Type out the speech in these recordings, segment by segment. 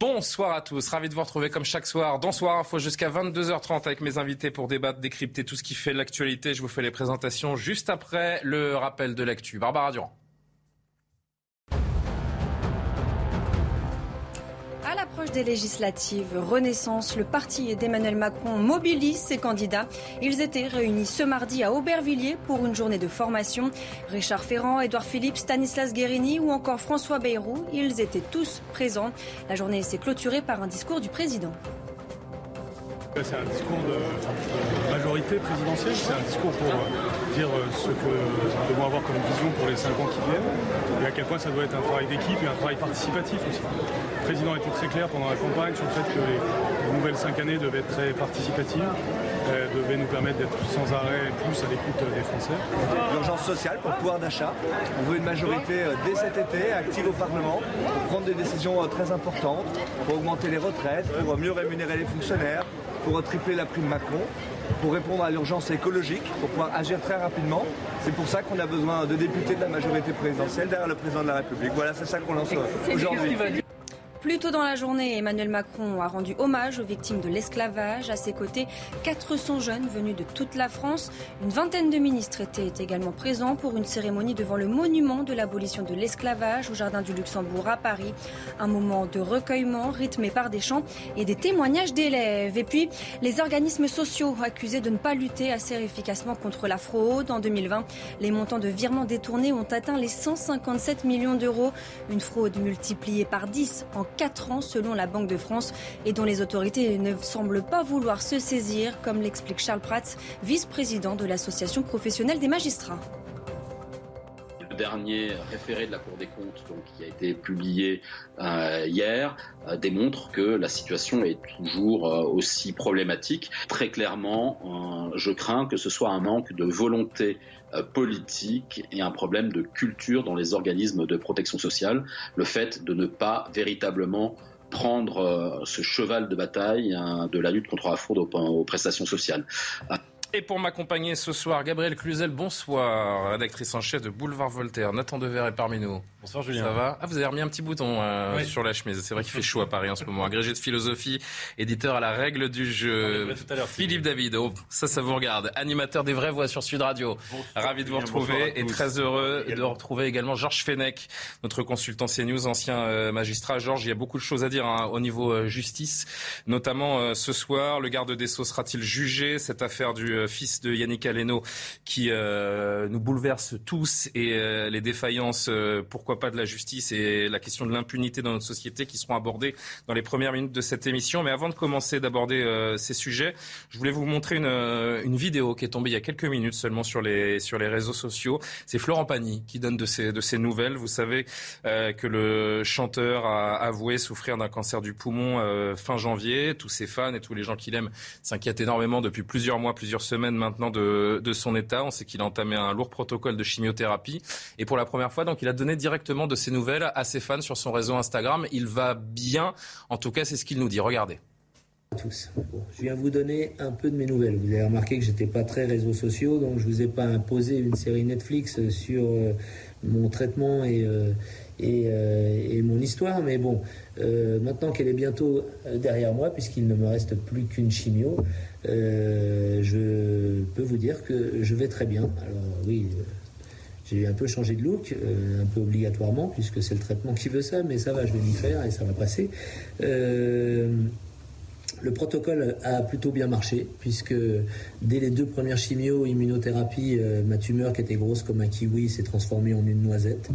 Bonsoir à tous, ravi de vous retrouver comme chaque soir dans Soir Info jusqu'à 22h30 avec mes invités pour débattre, décrypter tout ce qui fait l'actualité. Je vous fais les présentations juste après le rappel de l'actu. Barbara Durand. Des législatives, Renaissance, le parti d'Emmanuel Macron mobilise ses candidats. Ils étaient réunis ce mardi à Aubervilliers pour une journée de formation. Richard Ferrand, Édouard Philippe, Stanislas Guérini ou encore François Bayrou, ils étaient tous présents. La journée s'est clôturée par un discours du président. C'est un discours de majorité présidentielle, c'est un discours pour euh, dire euh, ce que nous devons avoir comme vision pour les cinq ans qui viennent et à quel point ça doit être un travail d'équipe et un travail participatif aussi. Le président était très clair pendant la campagne sur le fait que les, les nouvelles cinq années devaient être très participatives, euh, devaient nous permettre d'être sans arrêt plus à l'écoute des Français. L'urgence sociale pour le pouvoir d'achat. On veut une majorité dès cet été active au Parlement pour prendre des décisions très importantes, pour augmenter les retraites, pour mieux rémunérer les fonctionnaires, pour tripler la prime Macron, pour répondre à l'urgence écologique, pour pouvoir agir très rapidement. C'est pour ça qu'on a besoin de députés de la majorité présidentielle derrière le président de la République. Voilà, c'est ça qu'on lance aujourd'hui. Plus tôt dans la journée, Emmanuel Macron a rendu hommage aux victimes de l'esclavage. À ses côtés, 400 jeunes venus de toute la France. Une vingtaine de ministres étaient également présents pour une cérémonie devant le monument de l'abolition de l'esclavage au Jardin du Luxembourg à Paris. Un moment de recueillement rythmé par des chants et des témoignages d'élèves. Et puis, les organismes sociaux accusés de ne pas lutter assez efficacement contre la fraude. En 2020, les montants de virements détournés ont atteint les 157 millions d'euros. Une fraude multipliée par 10 en 4 ans selon la Banque de France et dont les autorités ne semblent pas vouloir se saisir, comme l'explique Charles Prats, vice-président de l'Association professionnelle des magistrats. Dernier référé de la Cour des comptes, donc, qui a été publié euh, hier, euh, démontre que la situation est toujours euh, aussi problématique. Très clairement, je crains que ce soit un manque de volonté politique et un problème de culture dans les organismes de protection sociale, le fait de ne pas véritablement prendre ce cheval de bataille hein, de la lutte contre la fraude aux prestations sociales. Et pour m'accompagner ce soir, Gabriel Cluzel, bonsoir, rédactrice en chef de Boulevard Voltaire. Nathan Dever est parmi nous. Bonsoir Julien. Ça va Ah, vous avez remis un petit bouton euh, Oui. sur la chemise. C'est vrai qu'il fait chaud à Paris en ce moment. Agrégé de philosophie, éditeur à la règle du jeu. tout à l'heure, Philippe David, oh, ça, ça vous regarde. Animateur des vraies voix sur Sud Radio. Ravi de vous bonsoir retrouver et très heureux de retrouver également Georges Fenech, notre consultant CNews, ancien euh, magistrat. Georges, il y a beaucoup de choses à dire hein, au niveau euh, justice, notamment euh, ce soir. Le garde des Sceaux sera-t-il jugé? Cette affaire du euh, fils de Yannick Aleno qui euh, nous bouleverse tous et les défaillances, euh, pourquoi pas de la justice et la question de l'impunité dans notre société qui seront abordées dans les premières minutes de cette émission. Mais avant de commencer d'aborder euh, ces sujets, je voulais vous montrer une, euh, une vidéo qui est tombée il y a quelques minutes seulement sur les, sur les réseaux sociaux. C'est Florent Pagny qui donne de ces, de ces nouvelles. Vous savez euh, que le chanteur a avoué souffrir d'un cancer du poumon fin janvier. Tous ses fans et tous les gens qui l'aiment s'inquiètent énormément depuis plusieurs mois, plusieurs semaines maintenant de, de son état. On sait qu'il a entamé un lourd protocole de chimiothérapie. Et pour la première fois, donc, il a donné directement de ses nouvelles à ses fans sur son réseau Instagram. Il va bien. En tout cas, c'est ce qu'il nous dit. Regardez. tous. Je viens vous donner un peu de mes nouvelles. Vous avez remarqué que j'étais pas très réseaux sociaux, donc je vous ai pas imposé une série Netflix sur euh, mon traitement et, euh, et, euh, et mon histoire. Mais bon, euh, maintenant qu'elle est bientôt euh, derrière moi, puisqu'il ne me reste plus qu'une chimio, euh, je peux vous dire que je vais très bien. Alors oui. J'ai un peu changé de look, euh, un peu obligatoirement, puisque c'est le traitement qui veut ça, mais ça va, je vais m'y faire et ça va passer. Euh, le protocole a plutôt bien marché, puisque dès les deux premières chimios, immunothérapie, euh, ma tumeur qui était grosse comme un kiwi s'est transformée en une noisette.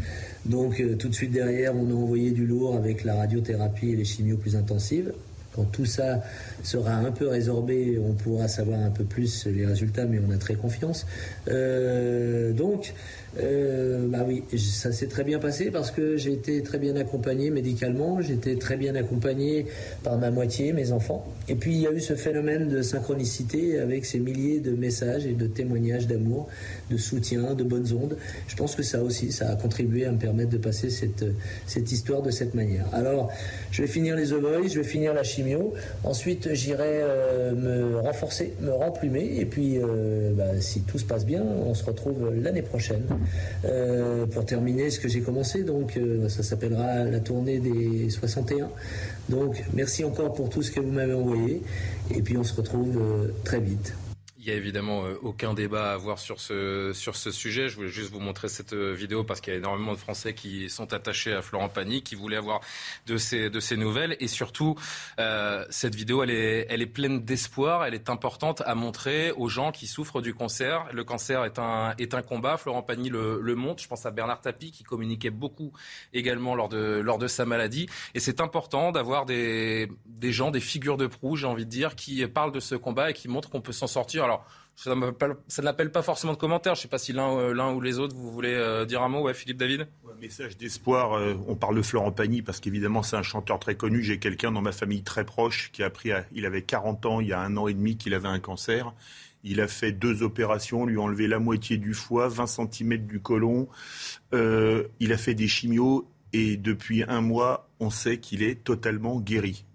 Donc tout de suite derrière, on a envoyé du lourd avec la radiothérapie et les chimios plus intensives. Quand tout ça sera un peu résorbé, on pourra savoir un peu plus les résultats, mais on a très confiance. Donc, euh, bah oui, ça s'est très bien passé parce que j'ai été très bien accompagné médicalement, j'étais très bien accompagné par ma moitié, mes enfants. Et puis il y a eu ce phénomène de synchronicité avec ces milliers de messages et de témoignages d'amour, de soutien, de bonnes ondes. Je pense que ça aussi, ça a contribué à me permettre de passer cette, cette histoire de cette manière. Alors, je vais finir les ovoïdes, je vais finir la chimio. Ensuite, j'irai euh, me renforcer, me remplumer. Et puis, euh, bah, si tout se passe bien, on se retrouve l'année prochaine euh, pour terminer ce que j'ai commencé. Donc, ça s'appellera la tournée des 61. Donc, merci encore pour tout ce que vous m'avez envoyé. Et puis, on se retrouve très vite. Il n'y a évidemment euh, aucun débat à avoir sur ce, sur ce sujet. Je voulais juste vous montrer cette euh, vidéo parce qu'il y a énormément de Français qui sont attachés à Florent Pagny, qui voulaient avoir de ces, de ces nouvelles. Et surtout, euh, cette vidéo, elle est, elle est pleine d'espoir. Elle est importante à montrer aux gens qui souffrent du cancer. Le cancer est un, est un combat. Florent Pagny le, le montre. Je pense à Bernard Tapie qui communiquait beaucoup également lors de, lors de sa maladie. Et c'est important d'avoir des, des gens, des figures de proue, j'ai envie de dire, qui parlent de ce combat et qui montrent qu'on peut s'en sortir. Ça n'appelle pas forcément de commentaires. Je ne sais pas si l'un euh, ou les autres, vous voulez euh, dire un mot. Ouais, Philippe David Un Message d'espoir. Euh, on parle de Florent Pagny parce qu'évidemment, c'est un chanteur très connu. J'ai quelqu'un dans ma famille très proche qui a pris, il avait 40 ans, il y a un an et demi, qu'il avait un cancer. Il a fait deux opérations, lui a enlevé la moitié du foie, 20 cm du côlon. il a fait des chimios et depuis un mois, on sait qu'il est totalement guéri.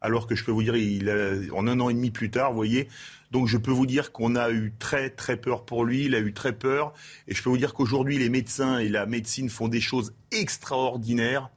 Alors que je peux vous dire, il en un an et demi plus tard, vous voyez, donc je peux vous dire qu'on a eu très très peur pour lui, il a eu très peur. Et je peux vous dire qu'aujourd'hui, les médecins et la médecine font des choses extraordinaires.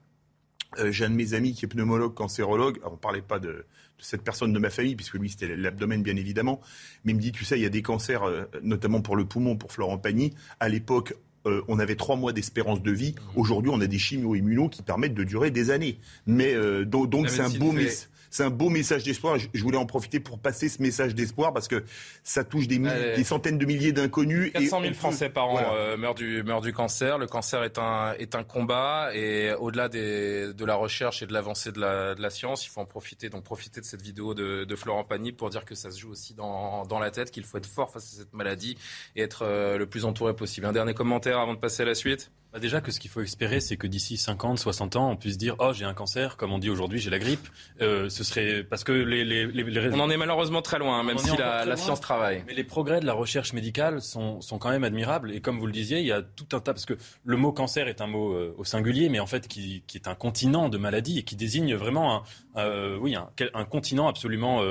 Euh, j'ai un de mes amis qui est pneumologue, cancérologue. on ne parlait pas de, cette personne de ma famille, puisque lui, c'était l'abdomen, bien évidemment. Mais il me dit, tu sais, il y a des cancers, euh, notamment pour le poumon, pour Florent Pagny. À l'époque, euh, on avait trois mois d'espérance de vie. Aujourd'hui, on a des chimio-immunos qui permettent de durer des années. Mais donc, c'est un beau message c'est un beau message d'espoir. Je, voulais en profiter pour passer ce message d'espoir parce que ça touche des, des centaines de milliers d'inconnus. 400 000 Français par an euh, meurent, du, meurent du cancer. Le cancer est un, est un combat et au-delà de la recherche et de l'avancée de la, de la, science, il faut en profiter. Donc profiter de cette vidéo de, de Florent Pagny pour dire que ça se joue aussi dans, dans la tête, qu'il faut être fort face à cette maladie et être euh, le plus entouré possible. Un dernier commentaire avant de passer à la suite bah, déjà que ce qu'il faut espérer, c'est que d'ici 50, 60 ans, on puisse dire oh j'ai un cancer, comme on dit aujourd'hui j'ai la grippe. Euh, ce serait parce que les, les, les, on en est malheureusement très loin, hein, même si la, la science travaille. Mais les progrès de la recherche médicale sont, sont quand même admirables. Et comme vous le disiez, il y a tout un tas parce que le mot cancer est un mot euh, au singulier, mais en fait qui, qui, est un continent de maladies et qui désigne vraiment un, euh, oui un, un, continent absolument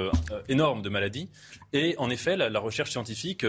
énorme de maladies. Et en effet, la, la recherche scientifique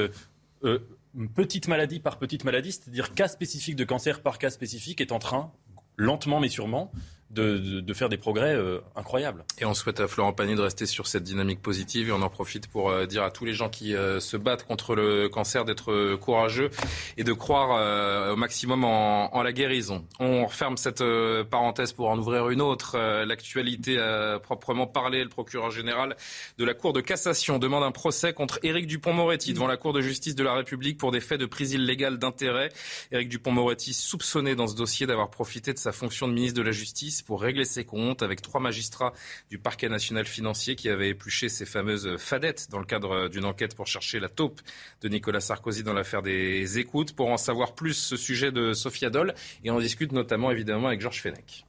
petite maladie par petite maladie, c'est-à-dire cas spécifique de cancer par cas spécifique, est en train, lentement mais sûrement, de, faire des progrès euh, incroyables. Et on souhaite à Florent Pagny de rester sur cette dynamique positive et on en profite pour euh, dire à tous les gens qui euh, se battent contre le cancer d'être courageux et de croire au maximum en, la guérison. On referme cette parenthèse pour en ouvrir une autre. L'actualité proprement parlé. Le procureur général de la Cour de cassation demande un procès contre Éric Dupont-Moretti devant la Cour de justice de la République pour des faits de prise illégale d'intérêt. Éric Dupont-Moretti soupçonné dans ce dossier d'avoir profité de sa fonction de ministre de la Justice pour régler ses comptes avec trois magistrats du parquet national financier qui avaient épluché ces fameuses fadettes dans le cadre d'une enquête pour chercher la taupe de Nicolas Sarkozy dans l'affaire des écoutes. Pour en savoir plus, ce sujet de Sophia Dole et on discute notamment évidemment avec Georges Fenech.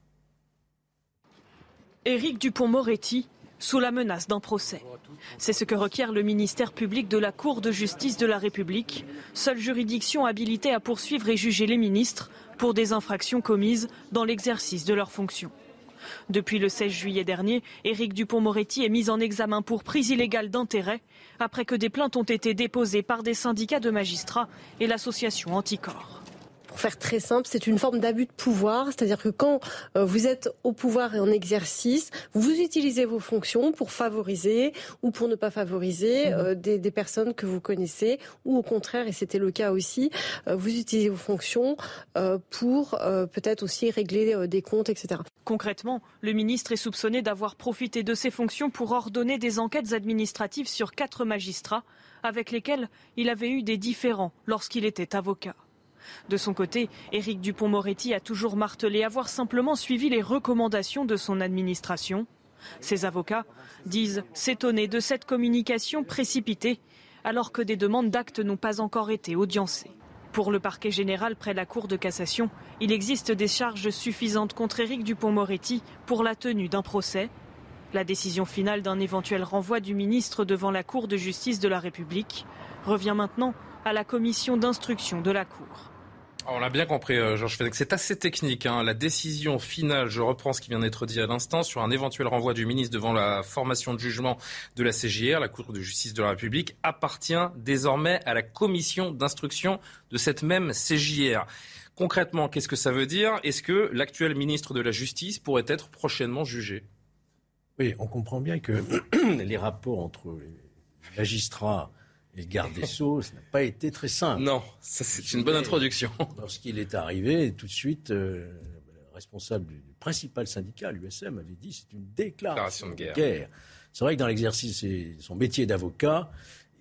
Éric Dupont-Moretti sous la menace d'un procès. C'est ce que requiert le ministère public de la Cour de justice de la République, seule juridiction habilitée à poursuivre et juger les ministres pour des infractions commises dans l'exercice de leurs fonctions. Depuis le 16 juillet dernier, Éric Dupont-Moretti est mis en examen pour prise illégale d'intérêt après que des plaintes ont été déposées par des syndicats de magistrats et l'association Anticorps. Pour faire très simple, c'est une forme d'abus de pouvoir, c'est-à-dire que quand euh, vous êtes au pouvoir et en exercice, vous utilisez vos fonctions pour favoriser ou pour ne pas favoriser mmh. euh, des, personnes que vous connaissez, ou au contraire, et c'était le cas aussi, euh, vous utilisez vos fonctions pour peut-être aussi régler des comptes, etc. Concrètement, le ministre est soupçonné d'avoir profité de ses fonctions pour ordonner des enquêtes administratives sur quatre magistrats avec lesquels il avait eu des différends lorsqu'il était avocat. De son côté, Éric Dupont-Moretti a toujours martelé avoir simplement suivi les recommandations de son administration. Ses avocats disent s'étonner de cette communication précipitée alors que des demandes d'actes n'ont pas encore été audiencées. Pour le parquet général près la Cour de cassation, il existe des charges suffisantes contre Éric Dupont-Moretti pour la tenue d'un procès. La décision finale d'un éventuel renvoi du ministre devant la Cour de justice de la République revient maintenant à la commission d'instruction de la Cour. On l'a bien compris, euh, Georges Fenech. C'est assez technique. Hein. La décision finale, je reprends ce qui vient d'être dit à l'instant, sur un éventuel renvoi du ministre devant la formation de jugement de la CJR, la Cour de justice de la République, appartient désormais à la commission d'instruction de cette même CJR. Concrètement, qu'est-ce que ça veut dire? Est-ce que l'actuel ministre de la Justice pourrait être prochainement jugé? Oui, on comprend bien que les rapports entre les magistrats et le garde des Sceaux, ça n'a pas été très simple. Non, ça c'est une bonne introduction. Lorsqu'il est arrivé, tout de suite, euh, le responsable du principal syndicat, l'USM, avait dit c'est une déclaration, de guerre. C'est vrai que dans l'exercice de son métier d'avocat,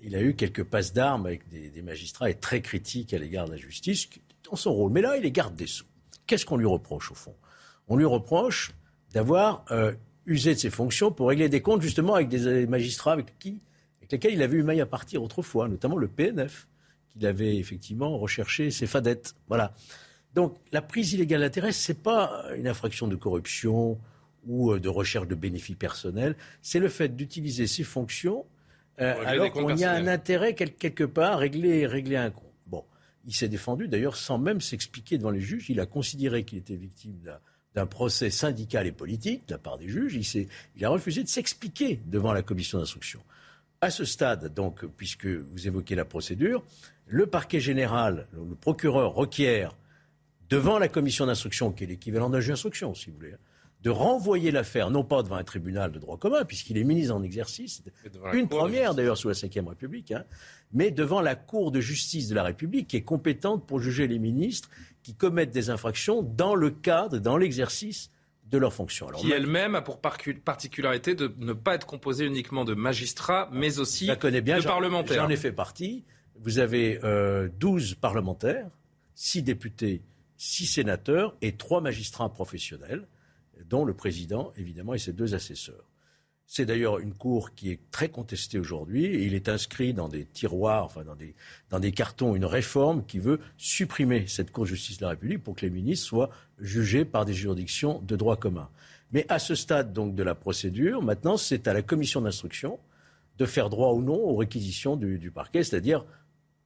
il a eu quelques passes d'armes avec des, magistrats et très critiques à l'égard de la justice, dans son rôle. Mais là, il est garde des Sceaux. Qu'est-ce qu'on lui reproche au fond? On lui reproche d'avoir euh, usé de ses fonctions pour régler des comptes justement avec des magistrats avec qui lesquels il avait eu maille à partir autrefois, notamment le PNF, qu'il avait effectivement recherché ses fadettes. Voilà. Donc la prise illégale d'intérêt, ce n'est pas une infraction de corruption ou euh, de recherche de bénéfices personnels, c'est le fait d'utiliser ses fonctions euh, alors qu'il y a un intérêt quelque part à régler, régler un compte. Bon, il s'est défendu d'ailleurs sans même s'expliquer devant les juges. Il a considéré qu'il était victime d'un procès syndical et politique de la part des juges. Il, il a refusé de s'expliquer devant la commission d'instruction. À ce stade, donc, puisque vous évoquez la procédure, le parquet général, le procureur requiert devant la commission d'instruction, qui est l'équivalent d'un juge d'instruction, si vous voulez, de renvoyer l'affaire, non pas devant un tribunal de droit commun, puisqu'il est ministre en exercice, une première d'ailleurs sous la Ve République, hein, mais devant la Cour de justice de la République, qui est compétente pour juger les ministres qui commettent des infractions dans le cadre, dans l'exercice de leurs fonctions. qui elle-même a pour particularité de ne pas être composée uniquement de magistrats, mais aussi de parlementaires. J'en ai fait partie. Vous avez 12 euh, parlementaires, 6 députés, 6 sénateurs et 3 magistrats professionnels, dont le président, évidemment, et ses deux assesseurs. C'est d'ailleurs une cour qui est très contestée aujourd'hui. il est inscrit dans des tiroirs, enfin dans des, dans des cartons, une réforme qui veut supprimer cette Cour de justice de la République pour que les ministres soient jugés par des juridictions de droit commun. Mais à ce stade donc de la procédure, maintenant c'est à la commission d'instruction de faire droit ou non aux réquisitions du, parquet, c'est-à-dire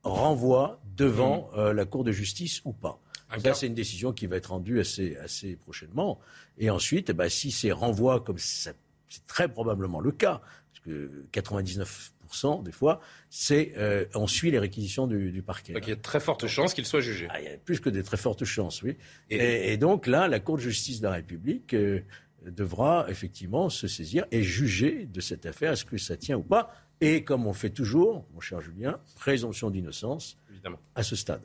renvoi devant mmh. euh, la Cour de justice ou pas. Ça, c'est une décision qui va être rendue assez, assez prochainement. Et ensuite, eh ben, si c'est renvoi comme ça c'est très probablement le cas, parce que 99% des fois, c'est euh, on suit les réquisitions du, parquet. Donc il y a de très fortes chances qu'il soit jugé. Ah, il y a plus que des très fortes chances, oui. Et, donc là, la Cour de justice de la République euh, devra effectivement se saisir et juger de cette affaire, est-ce que ça tient ou pas. Et comme on fait toujours, mon cher Julien, présomption d'innocence à ce stade.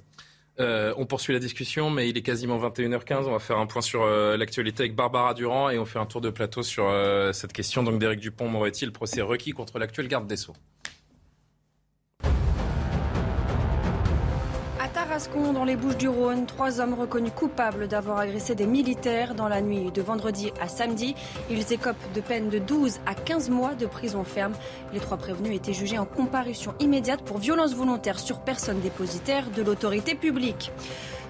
Euh, on poursuit la discussion, mais il est quasiment 21h15. On va faire un point sur euh, l'actualité avec Barbara Durand et on fait un tour de plateau sur euh, cette question donc d'Éric Dupont-Moretti, le procès requis contre l'actuel garde des Sceaux? Dans les Bouches-du-Rhône, trois hommes reconnus coupables d'avoir agressé des militaires dans la nuit de vendredi à samedi. Ils écopent de peine de 12 à 15 mois de prison ferme. Les trois prévenus étaient jugés en comparution immédiate pour violence volontaire sur personne dépositaire de l'autorité publique.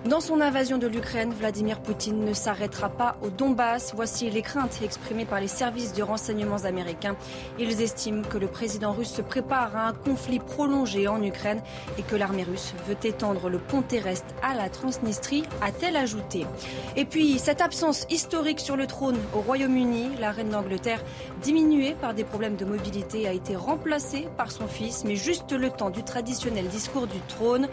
Dans son invasion de l'Ukraine, Vladimir Poutine ne s'arrêtera pas au Donbass. Voici les craintes exprimées par les services de renseignements américains. Ils estiment que le président russe se prépare à un conflit prolongé en Ukraine et que l'armée russe veut étendre le pont terrestre à la Transnistrie, a-t-elle ajouté. Et puis, cette absence historique sur le trône au Royaume-Uni, la reine d'Angleterre, diminuée par des problèmes de mobilité, a été remplacée par son fils, mais juste le temps du traditionnel discours du trône.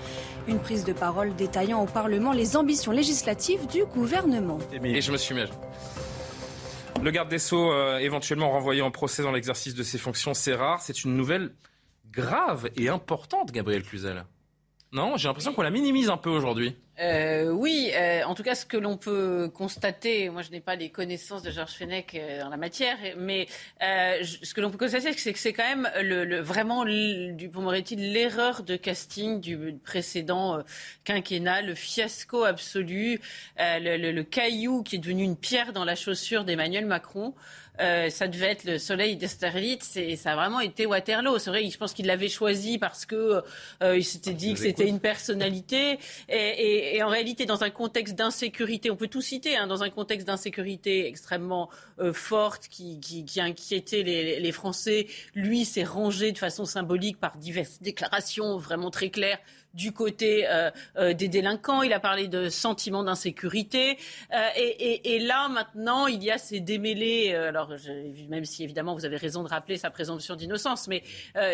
Une prise de parole détaillant au Parlement les ambitions législatives du gouvernement. Et je me suis mis Le garde des Sceaux, euh, éventuellement renvoyé en procès dans l'exercice de ses fonctions, c'est rare. C'est une nouvelle grave et importante, Gabriel Cluzel. Non, j'ai l'impression qu'on la minimise un peu aujourd'hui. Euh, oui, euh, en tout cas, ce que l'on peut constater, moi je n'ai pas les connaissances de Georges Fenech euh, en la matière, mais ce que l'on peut constater, c'est que c'est quand même le, vraiment du Moretti l'erreur de casting du précédent quinquennat, le fiasco absolu, le, le, caillou qui est devenu une pierre dans la chaussure d'Emmanuel Macron. Euh, ça devait être le soleil d'Esterlitz et ça a vraiment été Waterloo. C'est vrai, je pense qu'il l'avait choisi parce que euh, il s'était dit que c'était une personnalité et, en réalité, dans un contexte d'insécurité, on peut tout citer, hein, dans un contexte d'insécurité extrêmement euh, forte qui, qui, inquiétait les, les Français, lui s'est rangé de façon symbolique par diverses déclarations vraiment très claires du côté euh, euh, des délinquants, il a parlé de sentiment d'insécurité. Euh, et, là, maintenant, il y a ces démêlés, alors même si évidemment vous avez raison de rappeler sa présomption d'innocence, mais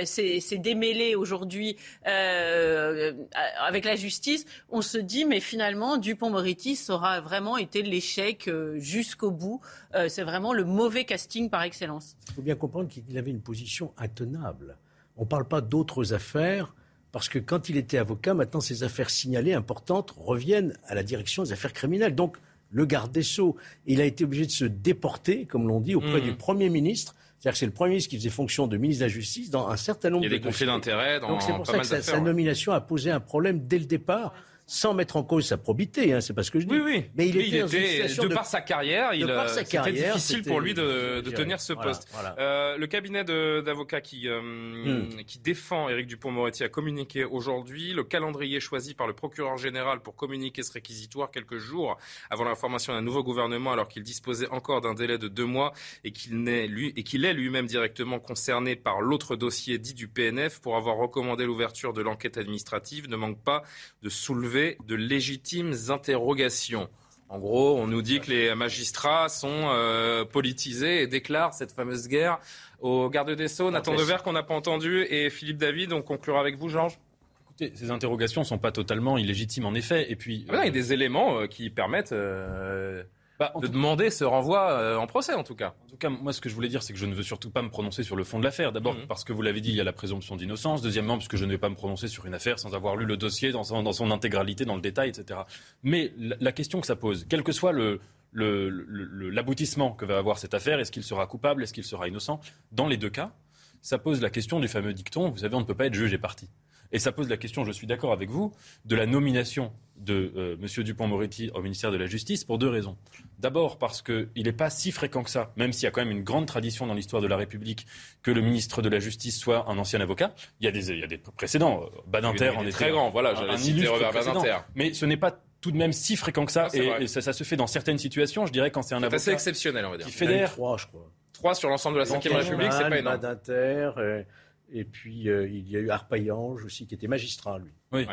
ces, démêlés aujourd'hui avec la justice, on se dit, mais finalement, Dupont-Moretti aura vraiment été l'échec jusqu'au bout. C'est vraiment le mauvais casting par excellence. Il faut bien comprendre qu'il avait une position intenable. On ne parle pas d'autres affaires parce que quand il était avocat, maintenant ces affaires signalées importantes reviennent à la direction des affaires criminelles. Donc le garde des Sceaux, il a été obligé de se déporter, comme l'on dit, auprès mmh. du Premier ministre. C'est-à-dire que c'est le Premier ministre qui faisait fonction de ministre de la Justice dans un certain nombre de Il y a des conflits d'intérêts dans Donc c'est pour ça que sa, nomination a posé un problème dès le départ sans mettre en cause sa probité, hein, c'est pas ce que je dis. Oui, oui. Mais il, était, de, par sa carrière, il euh, c'était difficile pour lui de, tenir ce poste. Euh, le cabinet d'avocats qui euh, hmm. qui défend Éric Dupont-Moretti a communiqué aujourd'hui le calendrier choisi par le procureur général pour communiquer ce réquisitoire quelques jours avant la formation d'un nouveau gouvernement, alors qu'il disposait encore d'un délai de deux mois qu'il et qu'il est lui-même directement concerné par l'autre dossier dit du PNF pour avoir recommandé l'ouverture de l'enquête administrative, ne manque pas de soulever de légitimes interrogations. En gros, on nous dit que les magistrats sont euh, politisés et déclarent cette fameuse guerre au garde des Sceaux. Nathan Dever qu'on n'a pas entendu et Philippe David. On conclura avec vous, Georges. Écoutez, ces interrogations ne sont pas totalement illégitimes en effet. Et puis, il y a des éléments euh, qui permettent euh, bah, de demander ce renvoi euh, en procès, en tout cas. En tout cas, moi, ce que je voulais dire, c'est que je ne veux surtout pas me prononcer sur le fond de l'affaire. D'abord, mhm. parce que vous l'avez dit, il y a la présomption d'innocence. Deuxièmement, parce que je ne vais pas me prononcer sur une affaire sans avoir lu le dossier dans son, dans son intégralité, dans le détail, etc. Mais la, question que ça pose, quel que soit le, l'aboutissement que va avoir cette affaire, est-ce qu'il sera coupable, est-ce qu'il sera innocent? Dans les deux cas, ça pose la question du fameux dicton, vous savez, on ne peut pas être jugé parti. Et ça pose la question, je suis d'accord avec vous, de la nomination de euh, M. Dupont-Moretti au ministère de la Justice pour deux raisons. D'abord parce qu'il n'est pas si fréquent que ça, même s'il y a quand même une grande tradition dans l'histoire de la République que le ministre de la Justice soit un ancien avocat. Il y a des, il y a des précédents. Badinter en est très grand. Voilà, j'allais citer Robert Badinter. Mais ce n'est pas tout de même si fréquent que ça. et, ça, se fait dans certaines situations, je dirais, quand c'est un avocat. C'est assez exceptionnel, on va dire. Qui fédère. Trois, je crois. Trois sur l'ensemble de la Ve République, c'est pas énorme. Badinter. Euh, et puis, euh, il y a eu Arpaillange aussi, qui était magistrat, lui. Oui.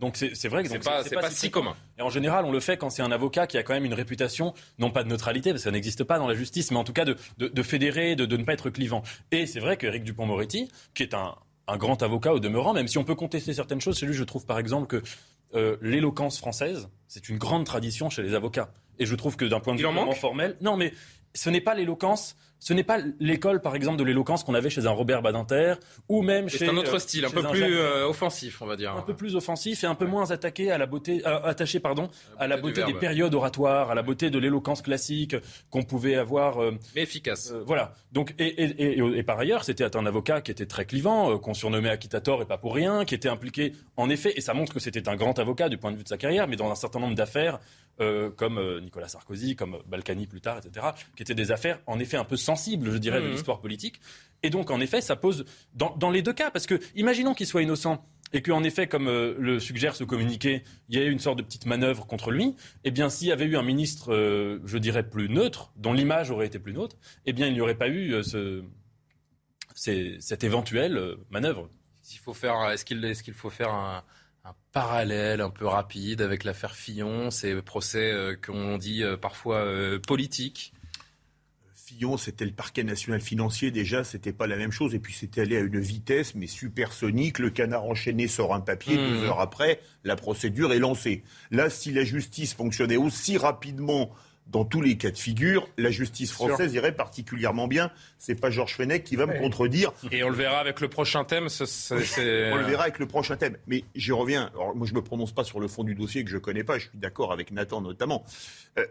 Donc c'est vrai que c'est pas, pas, si commun. Et en général, on le fait quand c'est un avocat qui a quand même une réputation, non pas de neutralité, parce que ça n'existe pas dans la justice, mais en tout cas de, de, fédérer, de, de, ne pas être clivant. Et c'est vrai qu'Éric Dupont-Moretti, qui est un, un, grand avocat au demeurant, même si on peut contester certaines choses, c'est lui, je trouve par exemple que euh, l'éloquence française, c'est une grande tradition chez les avocats. Et je trouve que d'un point de vue formel, non mais ce n'est pas l'éloquence ce n'est pas l'école, par exemple, de l'éloquence qu'on avait chez un Robert Badinter ou même chez. C'est un autre euh, style, un peu plus euh, offensif, on va dire. Un peu plus offensif et un peu moins attaqué à la beauté, euh, attaché, pardon, à la beauté des périodes oratoires, à la beauté de l'éloquence classique qu'on pouvait avoir. Mais efficace. voilà. Donc et, et, et, et, par ailleurs, c'était un avocat qui était très clivant, qu'on surnommait Akitator et pas pour rien, qui était impliqué en effet, et ça montre que c'était un grand avocat du point de vue de sa carrière, mais dans un certain nombre d'affaires euh, comme euh, Nicolas Sarkozy, comme Balkany plus tard, etc., qui étaient des affaires en effet un peu sensibles, je dirais, de mmh. l'histoire politique. Et donc, en effet, ça pose dans, les deux cas, parce que imaginons qu'il soit innocent et qu'en effet, comme euh, le suggère ce communiqué, il y ait une sorte de petite manœuvre contre lui, eh bien, s'il y avait eu un ministre, je dirais, plus neutre, dont l'image aurait été plus neutre, eh bien, il n'y aurait pas eu ce, cette éventuelle manœuvre. faut faire, est-ce qu'il est qu'il faut faire un, un parallèle un peu rapide avec l'affaire Fillon, ces procès euh, qu'on dit euh, parfois euh, politiques. Fillon, c'était le parquet national financier déjà, c'était pas la même chose. Et puis c'était allé à une vitesse, mais supersonique. Le canard enchaîné sort un papier, mmh. deux heures après, la procédure est lancée. Là, si la justice fonctionnait aussi rapidement dans tous les cas de figure, la justice française irait particulièrement bien. C'est pas Georges Fenech qui va me contredire. Et on le verra avec le prochain thème. on le verra avec le prochain thème. Mais j'y reviens. moi, je me prononce pas sur le fond du dossier que je connais pas. Je suis d'accord avec Nathan notamment. Euh,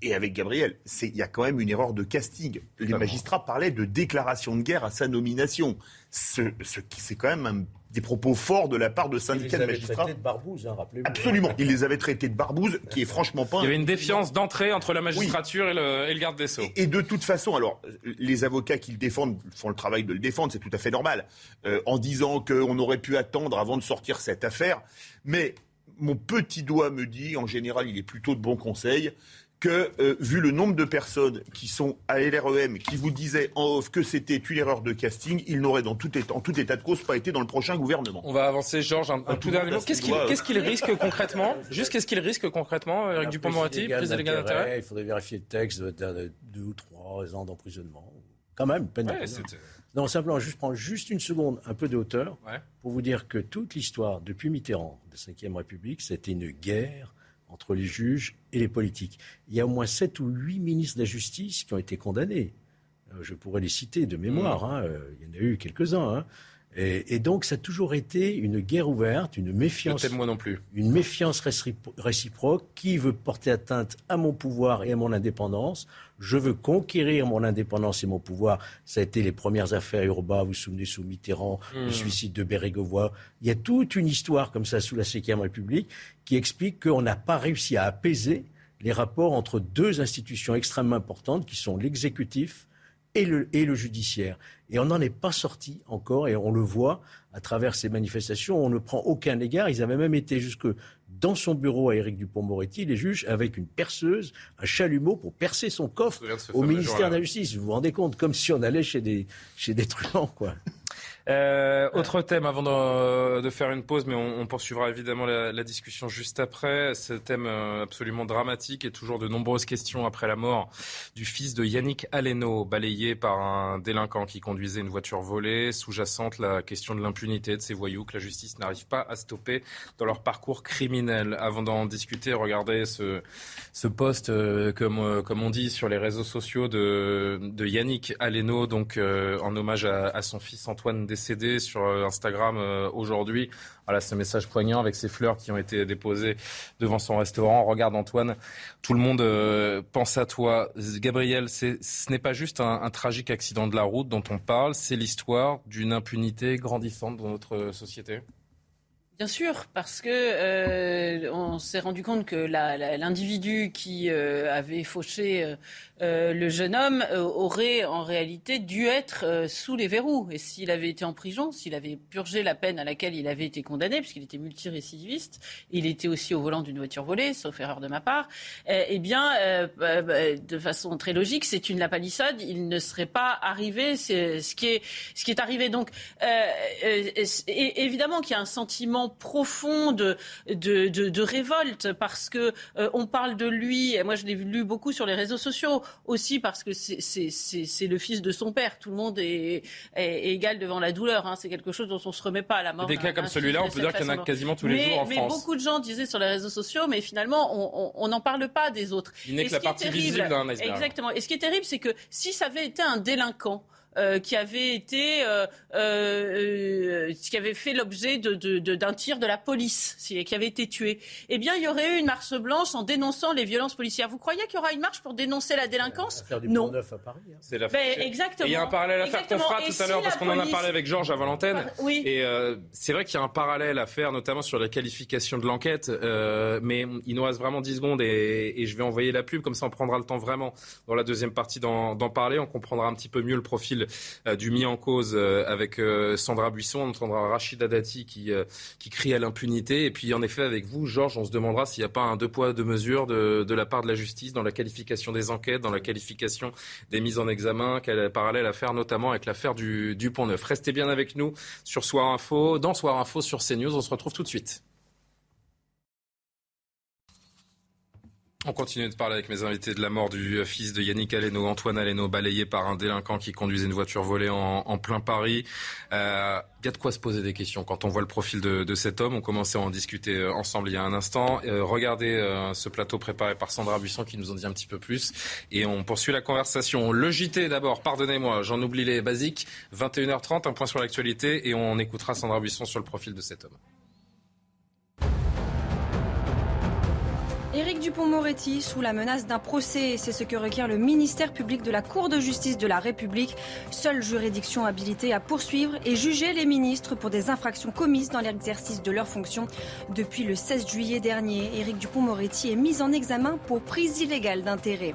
et avec Gabriel, il y a quand même une erreur de casting. Les magistrats parlaient de déclaration de guerre à sa nomination. Ce, ce, c'est quand même un des propos forts de la part de syndicats de magistrats. Ils les avaient traités de barbouze, hein, rappelez-vous. Absolument. Ils les avaient traités de barbouze, qui est franchement pas. Il y avait une défiance d'entrée entre la magistrature et, le, garde des Sceaux. Et, de toute façon, alors, les avocats qui le défendent font le travail de le défendre, c'est tout à fait normal, euh, en disant qu'on aurait pu attendre avant de sortir cette affaire. Mais mon petit doigt me dit, en général, il est plutôt de bon conseil, que, euh, vu le nombre de personnes qui sont à LREM, qui vous disaient en off que c'était une erreur de casting, il n'aurait dans tout état, en tout état de cause pas été dans le prochain gouvernement. On va avancer, Georges, un, tout dernier mot. Qu'est-ce qu'il risque concrètement? Juste qu'est-ce qu'il risque concrètement, Eric Dupond-Moretti, prise d'intérêt Il faudrait vérifier le texte de deux ou trois ans d'emprisonnement. Quand même, peine ouais, Non, simplement, juste prendre juste une seconde, un peu de hauteur, pour vous dire que toute l'histoire, depuis Mitterrand, de la Ve République, c'était une guerre entre les juges et les politiques. Il y a au moins sept ou huit ministres de la justice qui ont été condamnés. Euh, je pourrais les citer de mémoire. Mmh. Hein. Euh, il y en a eu quelques-uns. Hein. Et, donc, ça a toujours été une guerre ouverte, une méfiance. moi non plus. Une méfiance réciproque. Qui veut porter atteinte à mon pouvoir et à mon indépendance? Je veux conquérir mon indépendance et mon pouvoir. Ça a été les premières affaires Urba, vous vous souvenez, sous Mitterrand, le hmm. suicide de Bérégovoy. Il y a toute une histoire comme ça sous la Ve République qui explique qu'on n'a pas réussi à apaiser les rapports entre deux institutions extrêmement importantes qui sont l'exécutif et le, et le judiciaire. Et on n'en est pas sorti encore, et on le voit à travers ces manifestations. On ne prend aucun égard. Ils avaient même été jusque dans son bureau à Éric Dupont-Moretti, les juges, avec une perceuse, un chalumeau pour percer son coffre au ministère de la Justice. Vous vous rendez compte Comme si on allait chez des, chez des truands, quoi. Euh, autre thème avant de, de, faire une pause, mais on, on poursuivra évidemment la, la, discussion juste après. Ce thème euh, absolument dramatique et toujours de nombreuses questions après la mort du fils de Yannick Aleno, balayé par un délinquant qui conduisait une voiture volée. Sous-jacente la question de l'impunité de ces voyous que la justice n'arrive pas à stopper dans leur parcours criminel. Avant d'en discuter, regardez ce, ce post, euh, comme, euh, comme on dit, sur les réseaux sociaux de, de Yannick Aleno, donc en hommage à, à son fils Antoine décédé sur euh, Instagram euh, aujourd'hui. Voilà ce message poignant avec ces fleurs qui ont été déposées devant son restaurant. Regarde Antoine, tout le monde euh, pense à toi. Gabriel, ce n'est pas juste un, tragique accident de la route dont on parle, c'est l'histoire d'une impunité grandissante dans notre société. Bien sûr, parce que euh, on s'est rendu compte que l'individu qui euh, avait fauché euh, le jeune homme aurait en réalité dû être sous les verrous. Et s'il avait été en prison, s'il avait purgé la peine à laquelle il avait été condamné, puisqu'il était multirécidiviste, il était aussi au volant d'une voiture volée, sauf erreur de ma part, eh bien, bah, bah, de façon très logique, c'est une lapalissade. Il ne serait pas arrivé ce qui est ce qui est arrivé. Donc, évidemment qu'il y a un sentiment profond de, de, révolte parce que euh, on parle de lui. Et moi, je l'ai lu beaucoup sur les réseaux sociaux aussi parce que c'est le fils de son père. Tout le monde est, égal devant la douleur. Hein. C'est quelque chose dont on se remet pas à la mort. Des cas comme celui-là, on peut dire qu'il y en a quasiment tous les jours en mais France. Mais beaucoup de gens disaient sur les réseaux sociaux, mais finalement, on n'en parle pas des autres. Il n'est que la partie visible d'un iceberg. Exactement. Et ce qui est terrible, c'est que si ça avait été un délinquant, euh, qui avait été, euh, euh, qui avait fait l'objet d'un de, de, tir de la police, qui avait été tué. Eh bien, il y aurait eu une marche blanche en dénonçant les violences policières. Vous croyez qu'il y aura une marche pour dénoncer la délinquance Non. à Paris. Hein. C'est la ben, exactement. il y a un parallèle à faire qu'on fera tout à l'heure parce qu'on en a parlé avec Georges avant l'antenne. Oui. Et c'est vrai qu'il y a un parallèle à faire, notamment sur la qualification de l'enquête. mais il nous reste vraiment 10 secondes et, et, je vais envoyer la pub, comme ça on prendra le temps vraiment dans la deuxième partie d'en parler. On comprendra un petit peu mieux le profil euh, du mis en cause euh, avec euh, Sandra Buisson. On entendra Rachida Dati qui, qui crie à l'impunité. Et puis, en effet, avec vous, Georges, on se demandera s'il n'y a pas un deux poids, deux mesures de, de la part de la justice dans la qualification des enquêtes, dans la qualification des mises en examen, quel est parallèle à faire notamment avec l'affaire du, du Pont Neuf. Restez bien avec nous sur Soir Info, dans Soir Info sur CNews. On se retrouve tout de suite. On continue de parler avec mes invités de la mort du fils de Yannick Aleno, Antoine Aleno, balayé par un délinquant qui conduisait une voiture volée en, plein Paris. Euh, il y a de quoi se poser des questions. Quand on voit le profil de, cet homme, on commençait à en discuter euh, ensemble il y a un instant. Euh, regardez ce plateau préparé par Sandra Buisson qui nous en dit un petit peu plus. Et on poursuit la conversation. Le d'abord, pardonnez-moi, j'en oublie les basiques. 21h30, un point sur l'actualité et on écoutera Sandra Buisson sur le profil de cet homme. Éric Dupont-Moretti sous la menace d'un procès. C'est ce que requiert le ministère public de la Cour de justice de la République, seule juridiction habilitée à poursuivre et juger les ministres pour des infractions commises dans l'exercice de leurs fonctions. Depuis le 16 juillet dernier, Éric Dupont-Moretti est mis en examen pour prise illégale d'intérêt.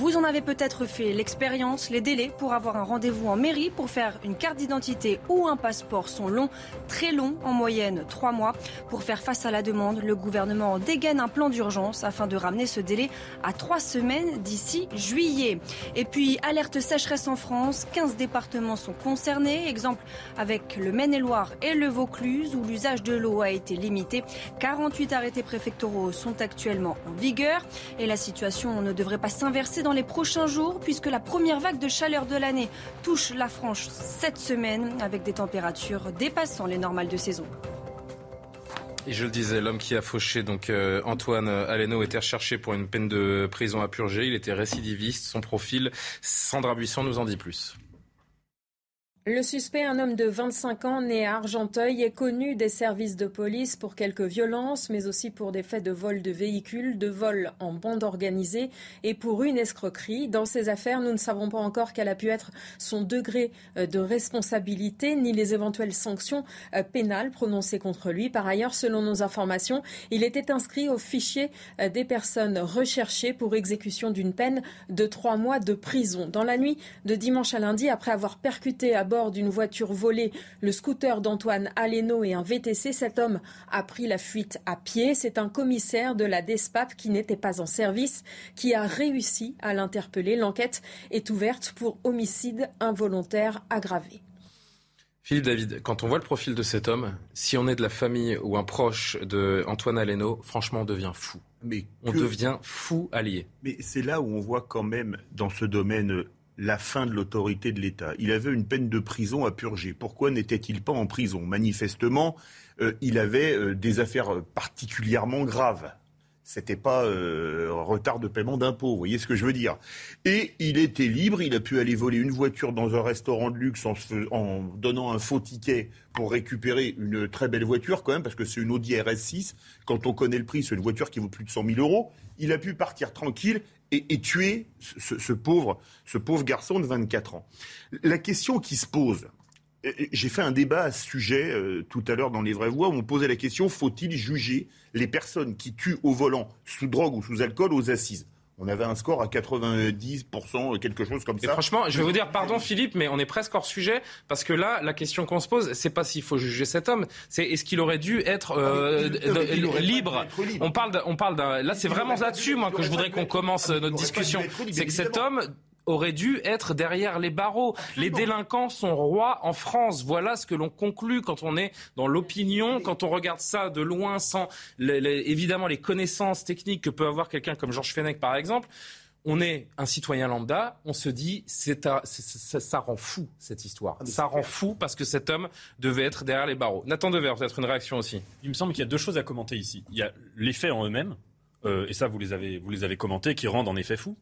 Vous en avez peut-être fait l'expérience. Les délais pour avoir un rendez-vous en mairie pour faire une carte d'identité ou un passeport sont longs, très longs, en moyenne trois mois. Pour faire face à la demande, le gouvernement dégaine un plan d'urgence afin de ramener ce délai à trois semaines d'ici juillet. Et puis, alerte sécheresse en France. 15 départements sont concernés. Exemple avec le Maine-et-Loire et le Vaucluse où l'usage de l'eau a été limité. 48 arrêtés préfectoraux sont actuellement en vigueur et la situation ne devrait pas s'inverser dans les prochains jours puisque la première vague de chaleur de l'année touche la France cette semaine avec des températures dépassant les normales de saison. Et je le disais, l'homme qui a fauché donc euh, Antoine Aleno était recherché pour une peine de prison à purger. Il était récidiviste. Son profil, Sandra Buisson nous en dit plus. Le suspect, un homme de 25 ans né à Argenteuil, est connu des services de police pour quelques violences, mais aussi pour des faits de vol de véhicules, de vol en bande organisée et pour une escroquerie. Dans ces affaires, nous ne savons pas encore quel a pu être son degré euh, de responsabilité ni les éventuelles sanctions euh, pénales prononcées contre lui. Par ailleurs, selon nos informations, il était inscrit au fichier euh, des personnes recherchées pour exécution d'une peine de trois mois de prison. Dans la nuit de dimanche à lundi, après avoir percuté à bord d'une voiture volée le scooter d'Antoine Aleno et un VTC. Cet homme a pris la fuite à pied. C'est un commissaire de la DESPAP qui n'était pas en service qui a réussi à l'interpeller. L'enquête est ouverte pour homicide involontaire aggravé. Philippe David, quand on voit le profil de cet homme, si on est de la famille ou un proche de Antoine Aleno, franchement, on devient fou. Mais on devient fou allié. Mais c'est là où on voit quand même dans ce domaine la fin de l'autorité de l'État. Il avait une peine de prison à purger. Pourquoi n'était-il pas en prison? Manifestement, euh, il avait euh, des affaires particulièrement graves. C'était pas euh, retard de paiement d'impôts, vous voyez ce que je veux dire. Et il était libre, il a pu aller voler une voiture dans un restaurant de luxe en, en donnant un faux ticket pour récupérer une très belle voiture quand même, parce que c'est une Audi RS6. Quand on connaît le prix, c'est une voiture qui vaut plus de 100 000 euros. Il a pu partir tranquille et, tuer ce, pauvre, garçon de 24 ans. La question qui se pose, j'ai fait un débat à ce sujet euh, tout à l'heure dans les vraies voix où on posait la question faut-il juger les personnes qui tuent au volant sous drogue ou sous alcool aux assises? On avait un score à 90%, quelque chose comme ça. franchement, je vais vous dire, pardon Philippe, mais on est presque hors sujet, parce que là, la question qu'on se pose, c'est pas s'il faut juger cet homme, c'est est-ce qu'il aurait dû être euh, libre? On parle, on parle d'un. Là, c'est vraiment là-dessus, moi, que je voudrais qu'on commence notre discussion. C'est que cet homme aurait dû être derrière les barreaux. Les délinquants sont rois en France. Voilà ce que l'on conclut quand on est dans l'opinion, quand on regarde ça de loin sans évidemment les connaissances techniques que peut avoir quelqu'un comme Georges Fenech par exemple. On est un citoyen lambda, on se dit c'est ça, rend fou cette histoire. Ah, ça rend fou parce que cet homme devait être derrière les barreaux. Nathan Dever, peut-être une réaction aussi. Il me semble qu'il y a deux choses à commenter ici. Il y a les faits en eux-mêmes, euh, et ça vous les avez vous les avez commentés, qui rendent en effet fou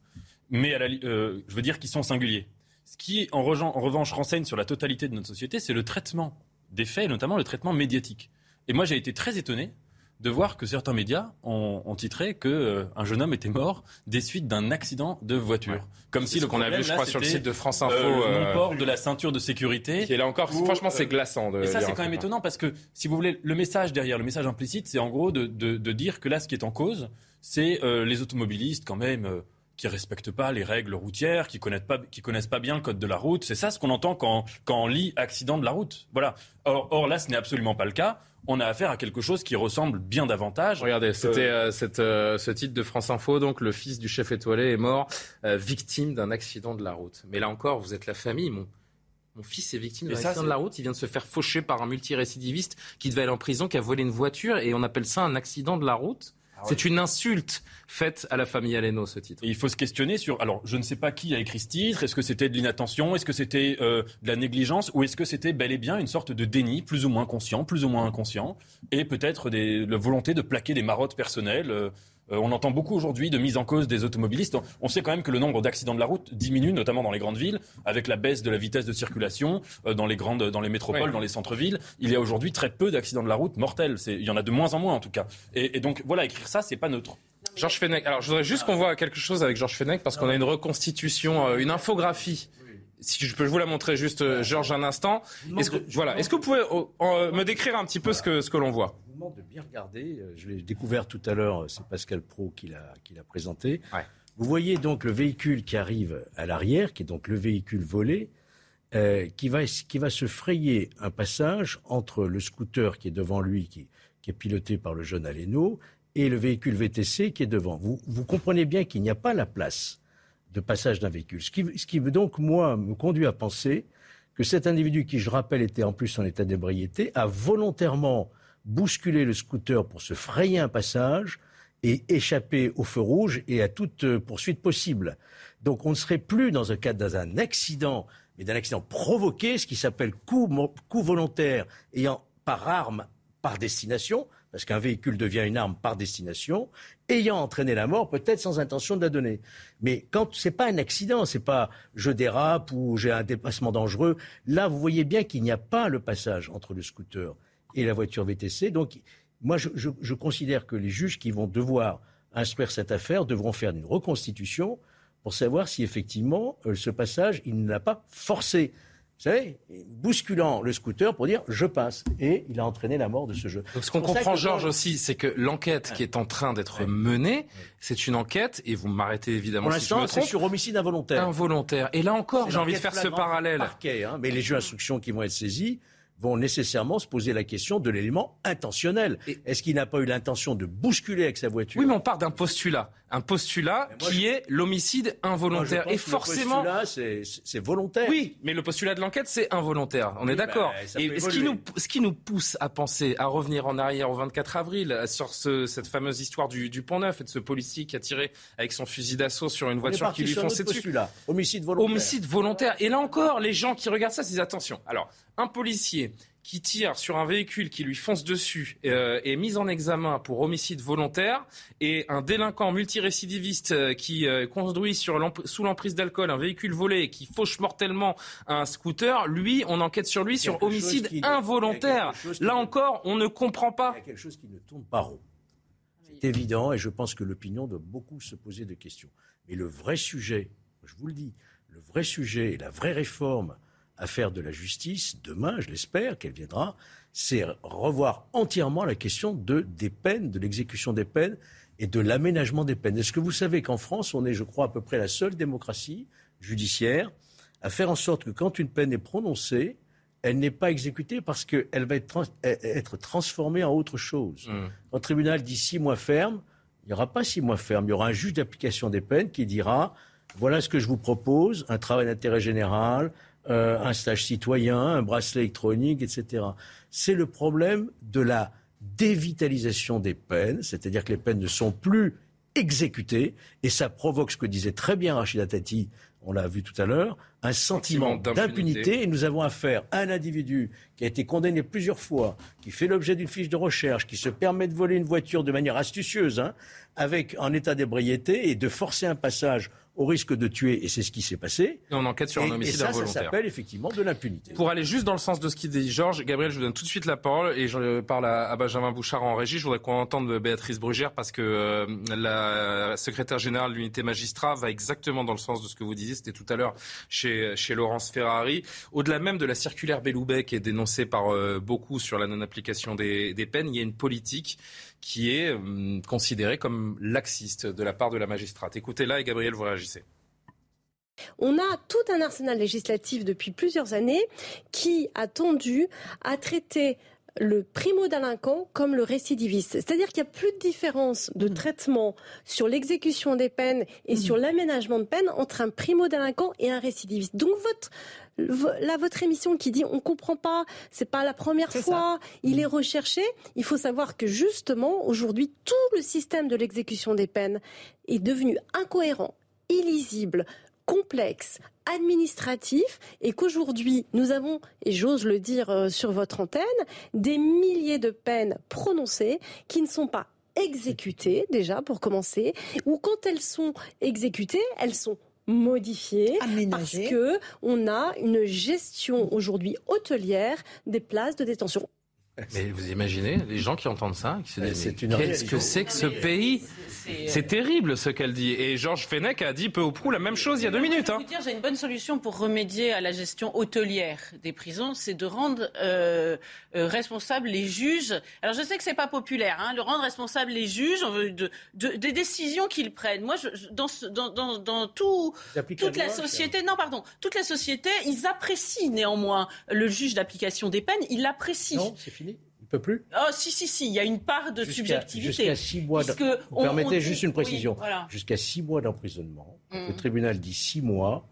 mais euh, je veux dire qu'ils sont singuliers. Ce qui, en, en, revanche, renseigne sur la totalité de notre société, c'est le traitement des faits, et notamment le traitement médiatique. Et moi, j'ai été très étonné de voir que certains médias ont, titré qu'un euh, jeune homme était mort des suites d'un accident de voiture. Comme si le qu'on a vu, je crois, sur le site de France Info, euh, le port de la ceinture de sécurité. Qui est là encore, franchement, c'est glaçant. De et ça, c'est quand même étonnant parce que, si vous voulez, le message derrière, le message implicite, c'est en gros de, de, dire que là, ce qui est en cause, c'est les automobilistes quand même qui respectent pas les règles routières, qui connaissent pas, qui connaissent pas bien le code de la route. C'est ça ce qu'on entend quand, quand on lit accident de la route. Voilà. Or, or là, ce n'est absolument pas le cas. On a affaire à quelque chose qui ressemble bien davantage. Regardez, c'était euh, euh, ce titre de France Info. Donc, le fils du chef étoilé est mort euh, victime d'un accident de la route. Mais là encore, vous êtes la famille. Mon, mon fils est victime d'un accident de la route. Il vient de se faire faucher par un multirécidiviste qui devait aller en prison, qui a volé une voiture, et on appelle ça un accident de la route. Ah c'est une insulte faite à la famille Aleno, ce titre. il faut se questionner sur. Alors, je ne sais pas qui a écrit ce titre. Est-ce que c'était de l'inattention Est-ce que c'était euh, de la négligence Ou est-ce que c'était bel et bien une sorte de déni, plus ou moins conscient, plus ou moins inconscient Et peut-être la volonté de plaquer des marottes personnelles euh, euh, on entend beaucoup aujourd'hui de mise en cause des automobilistes. On sait quand même que le nombre d'accidents de la route diminue, notamment dans les grandes villes, avec la baisse de la vitesse de circulation euh, dans les grandes, dans les métropoles, dans les centres-villes. Il y a aujourd'hui très peu d'accidents de la route mortels. Il y en a de moins en moins en tout cas. Et, donc voilà, écrire ça, c'est pas neutre. Georges Fenech. Alors je voudrais juste qu'on voit quelque chose avec Georges Fenech parce qu'on a une reconstitution, euh, une infographie si je peux vous la montrer juste, Georges, un instant. Est-ce que, voilà. Est-ce que vous pouvez me décrire un petit peu ce que, ce que l'on voit? De bien regarder. Euh, je l'ai découvert tout à l'heure, c'est Pascal Pro qui l'a, présenté. Vous voyez donc le véhicule qui arrive à l'arrière, qui est donc le véhicule volé, euh, qui, va, qui va se frayer un passage entre le scooter qui est devant lui, qui, est piloté par le jeune Aleno, et le véhicule VTC qui est devant. Vous, vous comprenez bien qu'il n'y a pas la place de passage d'un véhicule. Ce qui, ce qui donc, moi, me conduit à penser que cet individu, qui, je rappelle, était en plus en état d'ébriété, a volontairement bousculer le scooter pour se frayer un passage et échapper au feu rouge et à toute euh, poursuite possible. Donc on ne serait plus dans un cadre d'un accident, mais d'un accident provoqué, ce qui s'appelle coup, coup volontaire ayant par arme par destination, parce qu'un véhicule devient une arme par destination, ayant entraîné la mort, peut-être sans intention de la donner. Mais quand c'est pas un accident, c'est pas je dérape ou j'ai un dépassement dangereux, là vous voyez bien qu'il n'y a pas le passage entre le scooter et la voiture VTC. Donc, moi, je, considère que les juges qui vont devoir instruire cette affaire devront faire une reconstitution pour savoir si effectivement euh, ce passage, il ne l'a pas forcé. Vous savez, bousculant le scooter pour dire je passe. Et il a entraîné la mort de ce jeu. Donc ce qu'on comprend, Georges, aussi, c'est que l'enquête qui est en train d'être menée, c'est une enquête, et vous m'arrêtez évidemment pour si c'est sur homicide involontaire. Involontaire. Et là encore, j'ai envie de faire ce parallèle. Parquet, hein, mais les jeux d'instruction qui vont être saisis, vont nécessairement se poser la question de l'élément intentionnel. Est-ce qu'il n'a pas eu l'intention de bousculer avec sa voiture? Oui, mais on part d'un postulat. Un postulat qui est l'homicide involontaire. et forcément. Le postulat, c'est volontaire. Oui, mais le postulat de l'enquête, c'est involontaire. On est d'accord. Bah, et ce qui, nous, ce qui nous pousse à penser, à revenir en arrière au 24 avril, sur ce, cette fameuse histoire du, du Pont Neuf et de ce policier qui a tiré avec son fusil d'assaut sur une voiture qui lui fonçait dessus. Postulat. Homicide volontaire. Homicide volontaire. Et là encore, les gens qui regardent ça, c'est attention. Alors, un policier qui tire sur un véhicule qui lui fonce dessus euh, est mis en examen pour homicide volontaire et un délinquant multirécidiviste euh, qui euh, conduit sur sous l'emprise d'alcool un véhicule volé et qui fauche mortellement un scooter, lui, on enquête sur lui sur homicide involontaire. Là encore, on ne comprend pas. Il y a quelque chose qui ne tourne pas rond. C'est évident et je pense que l'opinion doit beaucoup se poser de questions. Mais le vrai sujet, je vous le dis, le vrai sujet et la vraie réforme à faire de la justice, demain, je l'espère qu'elle viendra, c'est revoir entièrement la question de, des peines, de l'exécution des peines et de l'aménagement des peines. Est-ce que vous savez qu'en France, on est, je crois, à peu près la seule démocratie judiciaire à faire en sorte que quand une peine est prononcée, elle n'est pas exécutée parce qu'elle va être, être, transformée en autre chose. Mmh. Quand le tribunal dit six mois ferme, il n'y aura pas six mois ferme, il y aura un juge d'application des peines qui dira voilà ce que je vous propose, un travail d'intérêt général, euh, un stage citoyen, un bracelet électronique, etc. C'est le problème de la dévitalisation des peines, c'est-à-dire que les peines ne sont plus exécutées, et ça provoque ce que disait très bien Rachida Tati, on l'a vu tout à l'heure, un sentiment d'impunité. Et nous avons affaire à un individu qui a été condamné plusieurs fois, qui fait l'objet d'une fiche de recherche, qui se permet de voler une voiture de manière astucieuse, hein, avec en état d'ébriété, et de forcer un passage au risque de tuer, et c'est ce qui s'est passé. on enquête sur un homicide et ça, involontaire. Ça s'appelle effectivement de l'impunité. Pour aller juste dans le sens de ce qu'il dit Georges, Gabriel, je vous donne tout de suite la parole et je parle à, Benjamin Bouchard en régie. Je voudrais qu'on entende Béatrice Brugère parce que euh, la secrétaire générale de l'unité magistrat va exactement dans le sens de ce que vous disiez. C'était tout à l'heure chez, chez Laurence Ferrari. Au-delà même de la circulaire Belloubet qui est dénoncée par euh, beaucoup sur la non-application des, des peines, il y a une politique qui est hum, considéré comme laxiste de la part de la magistrate. Écoutez là et Gabriel, vous réagissez. On a tout un arsenal législatif depuis plusieurs années qui a tendu à traiter le primo-délinquant comme le récidiviste. C'est-à-dire qu'il n'y a plus de différence de traitement sur l'exécution des peines et sur l'aménagement de peine entre un primo-délinquant et un récidiviste. Donc votre là, votre émission qui dit on comprend pas, c'est pas la première fois, il est recherché. Il faut savoir que justement, aujourd'hui, tout le système de l'exécution des peines est devenu incohérent, illisible, complexe, administratif et qu'aujourd'hui nous avons, et j'ose le dire euh, sur votre antenne, des milliers de peines prononcées qui ne sont pas exécutées déjà pour commencer, ou quand elles sont exécutées, elles sont modifié parce que on a une gestion aujourd'hui hôtelière des places de détention. Mais vous imaginez les gens qui entendent ça, qui se disent qu'est-ce que c'est que ce pays c'est terrible ce qu'elle dit. Et Georges Fenech a dit peu ou prou la même chose il y a deux minutes. Hein. J'ai une bonne solution pour remédier à la gestion hôtelière des prisons, c'est de rendre euh, euh, responsables les juges. Alors je sais que c'est pas populaire, hein, de rendre responsables les juges de, de, des décisions qu'ils prennent. Moi, je, dans, dans, dans, dans tout, toute la, société, non pardon, toute la société, ils apprécient néanmoins le juge d'application des peines. Ils l'apprécient. Peut plus Oh, si, si, si, il y a une part de subjectivité. Jusqu'à six mois. Permettez juste une précision. Jusqu'à six mois d'emprisonnement. Le mm. tribunal dit six mois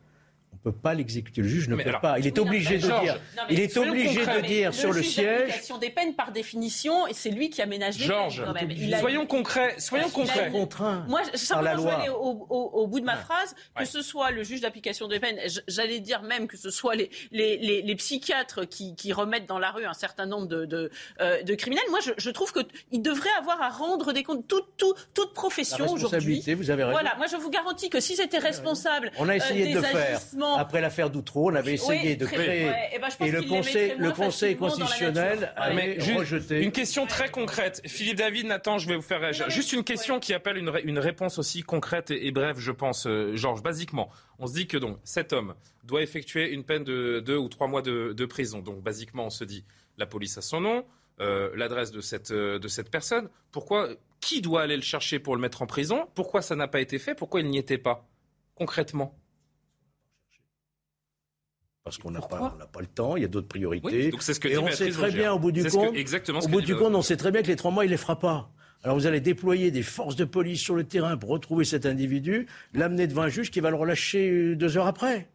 peut pas l'exécuter. Le juge ne peut pas. Il est obligé de dire. il est obligé de dire sur le, siège. des peines, par définition, et c'est lui qui aménage les Georges, soyons concrets. Soyons concrets. Moi, simplement, je aller au, bout de ma phrase, que ce soit le juge d'application des peines, j'allais dire même que ce soit les, les, les, psychiatres qui, qui, remettent dans la rue un certain nombre de, de, euh, de criminels. Moi, je, je trouve qu'il devrait avoir à rendre des comptes. Toute, toute, toute profession aujourd'hui. Vous avez raison. Voilà. Moi, je vous garantis que si c'était responsable. On a essayé euh, de le faire après l'affaire d'Outreau, on avait essayé de créer. Ben, et, le Conseil, le conseil constitutionnel avait rejeté. Une question très concrète. Philippe David, Nathan, je vais vous faire réagir. Juste une question qui appelle une, réponse aussi concrète et, brève, je pense, euh, Georges. Basiquement, on se dit que donc cet homme doit effectuer une peine de deux ou trois mois de, prison. Donc, basiquement, on se dit la police a son nom. Euh, l'adresse de cette, euh, de cette personne. Pourquoi Qui doit aller le chercher pour le mettre en prison? Pourquoi ça n'a pas été fait? Pourquoi il n'y était pas Concrètement? Parce qu'on n'a pas, pas le temps, il y a d'autres priorités. donc c'est ce que et on sait très bien au bout du compte, exactement au bout du compte, on sait très bien que les trois mois, il les fera pas. Alors vous allez déployer des forces de police sur le terrain pour retrouver cet individu, l'amener devant un juge qui va le relâcher euh, deux heures après.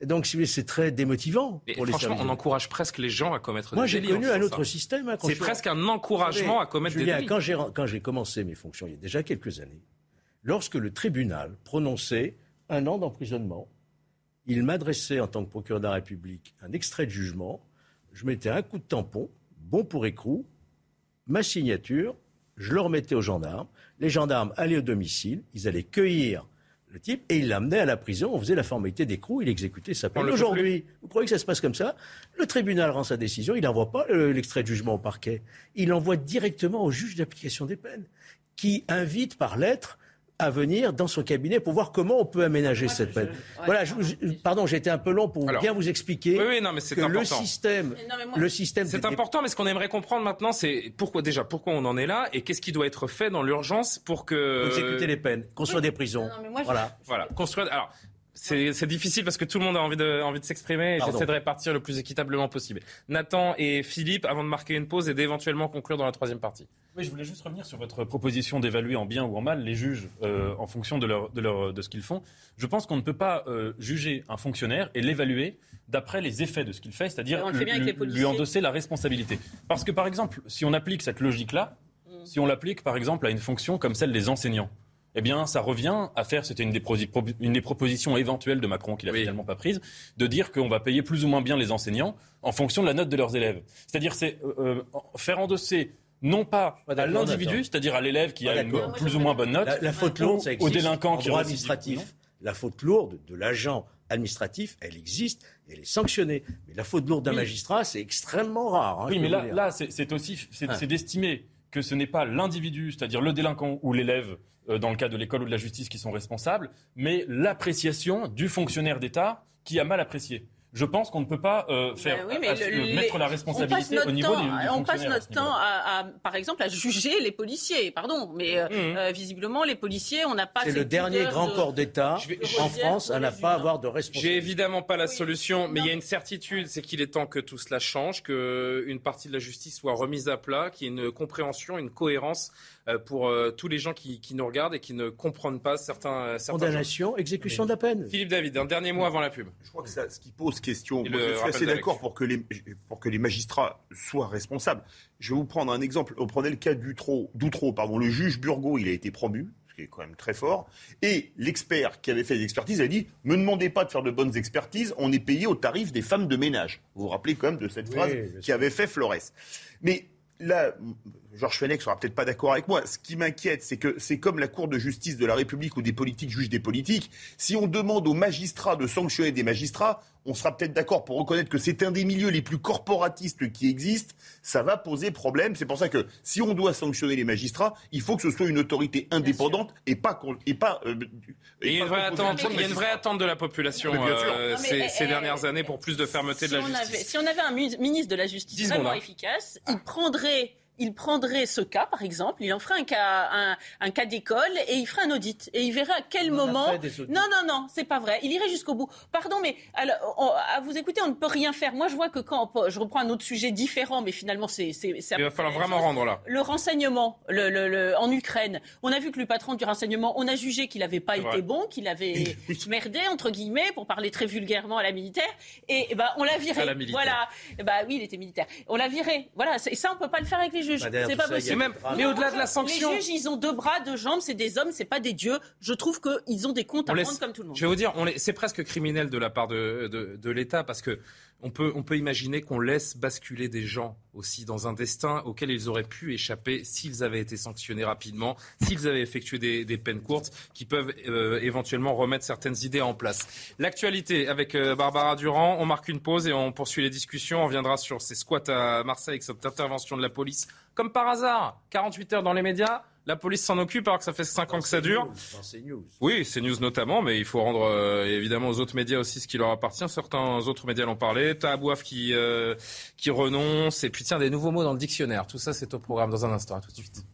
Et donc c'est très démotivant. pour franchement, on encourage presque les gens à commettre Moi, des délits. Moi, j'ai connu un autre système. Hein, c'est presque un encouragement à commettre des délits. Quand j'ai commencé mes fonctions, il y a déjà quelques années, lorsque le tribunal prononçait un an d'emprisonnement il m'adressait en tant que procureur de la République un extrait de jugement, je mettais un coup de tampon, bon pour écrou, ma signature, je le remettais aux gendarmes, les gendarmes allaient au domicile, ils allaient cueillir le type et ils l'amenaient à la prison, on faisait la formalité d'écrou, il exécutait sa peine. Aujourd'hui, vous croyez que ça se passe comme ça? Le tribunal rend sa décision, il n'envoie pas l'extrait de jugement au parquet, il l'envoie directement au juge d'application des peines, qui invite par lettre à venir dans son cabinet pour voir comment on peut aménager cette peine. voilà, pardon, j'ai été un peu long pour bien vous expliquer oui, non, mais que important. le système, le système. C'est important, mais ce qu'on aimerait comprendre maintenant, c'est pourquoi déjà, pourquoi on en est là et qu'est-ce qui doit être fait dans l'urgence pour que exécuter les peines, construire des prisons. voilà, voilà, construire. Alors. C'est difficile parce que tout le monde a envie de, envie de s'exprimer et j'essaie de répartir le plus équitablement possible. Nathan et Philippe, avant de marquer une pause et d'éventuellement conclure dans la troisième partie. Oui, je voulais juste revenir sur votre proposition d'évaluer en bien ou en mal les juges euh, en fonction de, leur, de, leur, de ce qu'ils font. Je pense qu'on ne peut pas euh, juger un fonctionnaire et l'évaluer d'après les effets de ce qu'il fait, c'est-à-dire lui endosser la responsabilité. Parce que, par exemple, si on applique cette logique-là, si on l'applique, par exemple, à une fonction comme celle des enseignants, eh bien, ça revient à faire, c'était une, une, des propositions éventuelles de Macron qu'il n'a finalement pas prise, de dire qu'on va payer plus ou moins bien les enseignants en fonction de la note de leurs élèves. C'est-à-dire, c'est euh, faire endosser non pas à l'individu, c'est-à-dire à l'élève qui a une plus ou moins bonne note, la, faute lourde, ça existe. au délinquant qui droit administratif. La faute lourde de l'agent administratif, elle existe, elle est sanctionnée. Mais la faute lourde d'un magistrat, c'est extrêmement rare. Hein, oui, mais là, là c'est aussi c'est d'estimer que ce n'est pas l'individu, c'est-à-dire le délinquant ou l'élève, euh, dans le cas de l'école ou de la justice, qui sont responsables, mais l'appréciation du fonctionnaire d'État qui a mal apprécié. je pense qu'on ne peut pas euh, faire ben mettre la responsabilité au niveau des, On passe notre temps, à, par exemple, à juger les policiers. Pardon, mais mmh. visiblement, les policiers, on n'a pas. C'est le dernier grand corps d'État en France à ne pas avoir de responsabilité. J'ai évidemment pas la solution, mais il y a une certitude, c'est qu'il est temps que tout cela change, qu'une partie de la justice soit remise à plat, qu'il y ait une compréhension, une cohérence euh, pour euh, tous les gens qui, nous regardent et qui ne comprennent pas certains. Euh, certains Condamnation, exécution de la peine. Philippe David, un dernier mot avant la pub. Je crois que ça, ce qui pose question, moi, je suis assez d'accord pour que, les, pour que les magistrats soient responsables. Je vais vous prendre un exemple. On prenait le cas d'Outreau, pardon. Le juge Burgot, il a été promu, ce qui est quand même très fort. Et l'expert qui avait fait les expertises a dit Ne demandez pas de faire de bonnes expertises, on est payé au tarif des femmes de ménage. Vous vous rappelez quand même de cette phrase qui avait fait Flores. Mais là, Georges Fenech sera peut-être pas d'accord avec moi. Ce qui m'inquiète, c'est que c'est comme la Cour de justice de la République où des politiques jugent des politiques. Si on demande aux magistrats de sanctionner des magistrats, on sera peut-être d'accord pour reconnaître que c'est un des milieux les plus corporatistes qui existent. Ça va poser problème. C'est pour ça que si on doit sanctionner les magistrats, il faut que ce soit une autorité indépendante et pas et pas. Euh, il y a une vraie attente. Il y a une vraie attente de la population euh, ces, ces, dernières années pour plus de fermeté de la justice. si on avait un ministre de la justice vraiment efficace, il prendrait il prendrait ce cas, par exemple, il en ferait un cas, un, cas d'école et il ferait un audit. Et il verrait à quel moment. Non, non, non, c'est pas vrai. Il irait jusqu'au bout. Pardon, mais alors, à vous écouter, on ne peut rien faire. Moi, je vois que quand je reprends un autre sujet différent, mais finalement, c'est. Il va falloir vraiment rendre là. Le renseignement le, en Ukraine, on a vu que le patron du renseignement, on a jugé qu'il n'avait pas été bon, qu'il avait merdé, entre guillemets, pour parler très vulgairement à la militaire. Et, ben, on l'a viré. Voilà. bah oui, il était militaire. On l'a viré. Voilà. Et ça, on peut pas le faire avec les juges. C'est pas possible. Même, mais au-delà de la sanction. Les juges, ils ont deux bras, deux jambes, c'est des hommes, c'est pas des dieux. Je trouve qu'ils ont des comptes à rendre comme tout le monde. Je vais vous dire, c'est presque criminel de la part de, de, de l'État parce que on peut, on peut imaginer qu'on laisse basculer des gens aussi dans un destin auquel ils auraient pu échapper s'ils avaient été sanctionnés rapidement, s'ils avaient effectué des, des peines courtes qui peuvent euh, éventuellement remettre certaines idées en place. L'actualité avec euh, Barbara Durand, on marque une pause et on poursuit les discussions. On viendra sur ces squats à Marseille cette intervention de la police. Comme par hasard, 48 heures dans les médias, la police s'en occupe alors que ça fait 5 ans que ça dure. Oui, c'est news notamment, mais il faut rendre euh, évidemment aux autres médias aussi ce qui leur appartient. Certains autres médias l'ont parlé. Tahabouaf qui, euh, qui renonce. Et puis tiens, des nouveaux mots dans le dictionnaire. Tout ça, c'est au programme dans un instant. À tout de suite.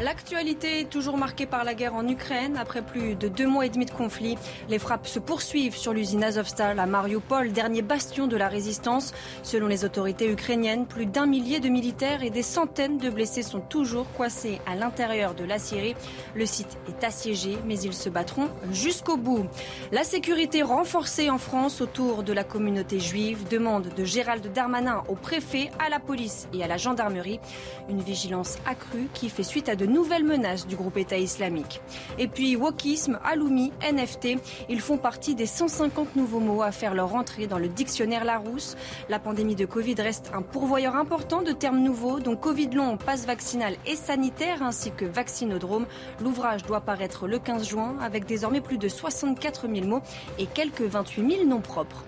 L'actualité est toujours marquée par la guerre en Ukraine. Après plus de deux mois et demi de conflit, les frappes se poursuivent sur l'usine Azovstal à Mariupol, dernier bastion de la résistance. Selon les autorités ukrainiennes, plus d'un millier de militaires et des centaines de blessés sont toujours coincés à l'intérieur de la Syrie. Le site est assiégé, mais ils se battront jusqu'au bout. La sécurité renforcée en France autour de la communauté juive demande de Gérald Darmanin au préfet, à la police et à la gendarmerie une vigilance accrue qui fait suite à de nouvelles menaces du groupe État islamique. Et puis wokisme, aloumi, NFT, ils font partie des 150 nouveaux mots à faire leur entrée dans le dictionnaire Larousse. La pandémie de Covid reste un pourvoyeur important de termes nouveaux, dont Covid long, passe vaccinal et sanitaire, ainsi que vaccinodrome. L'ouvrage doit paraître le 15 juin avec désormais plus de 64 000 mots et quelques 28 000 noms propres.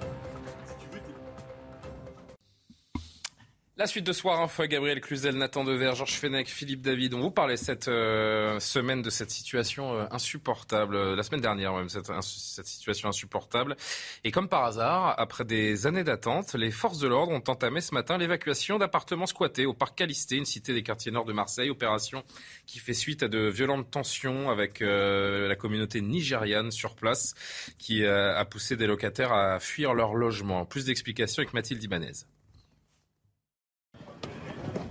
La suite de Soir Info, Gabriel Cluzel, Nathan Dever, Georges Fenech, Philippe David. On vous parlait cette euh, semaine de cette situation euh, insupportable, euh, la semaine dernière même, cette, cette, situation insupportable. Et comme par hasard, après des années d'attente, les forces de l'ordre ont entamé ce matin l'évacuation d'appartements squattés au parc Calisté, une cité des quartiers nord de Marseille. Opération qui fait suite à de violentes tensions avec la communauté nigériane sur place, qui a poussé des locataires à fuir leur logement. Plus d'explications avec Mathilde Ibanez.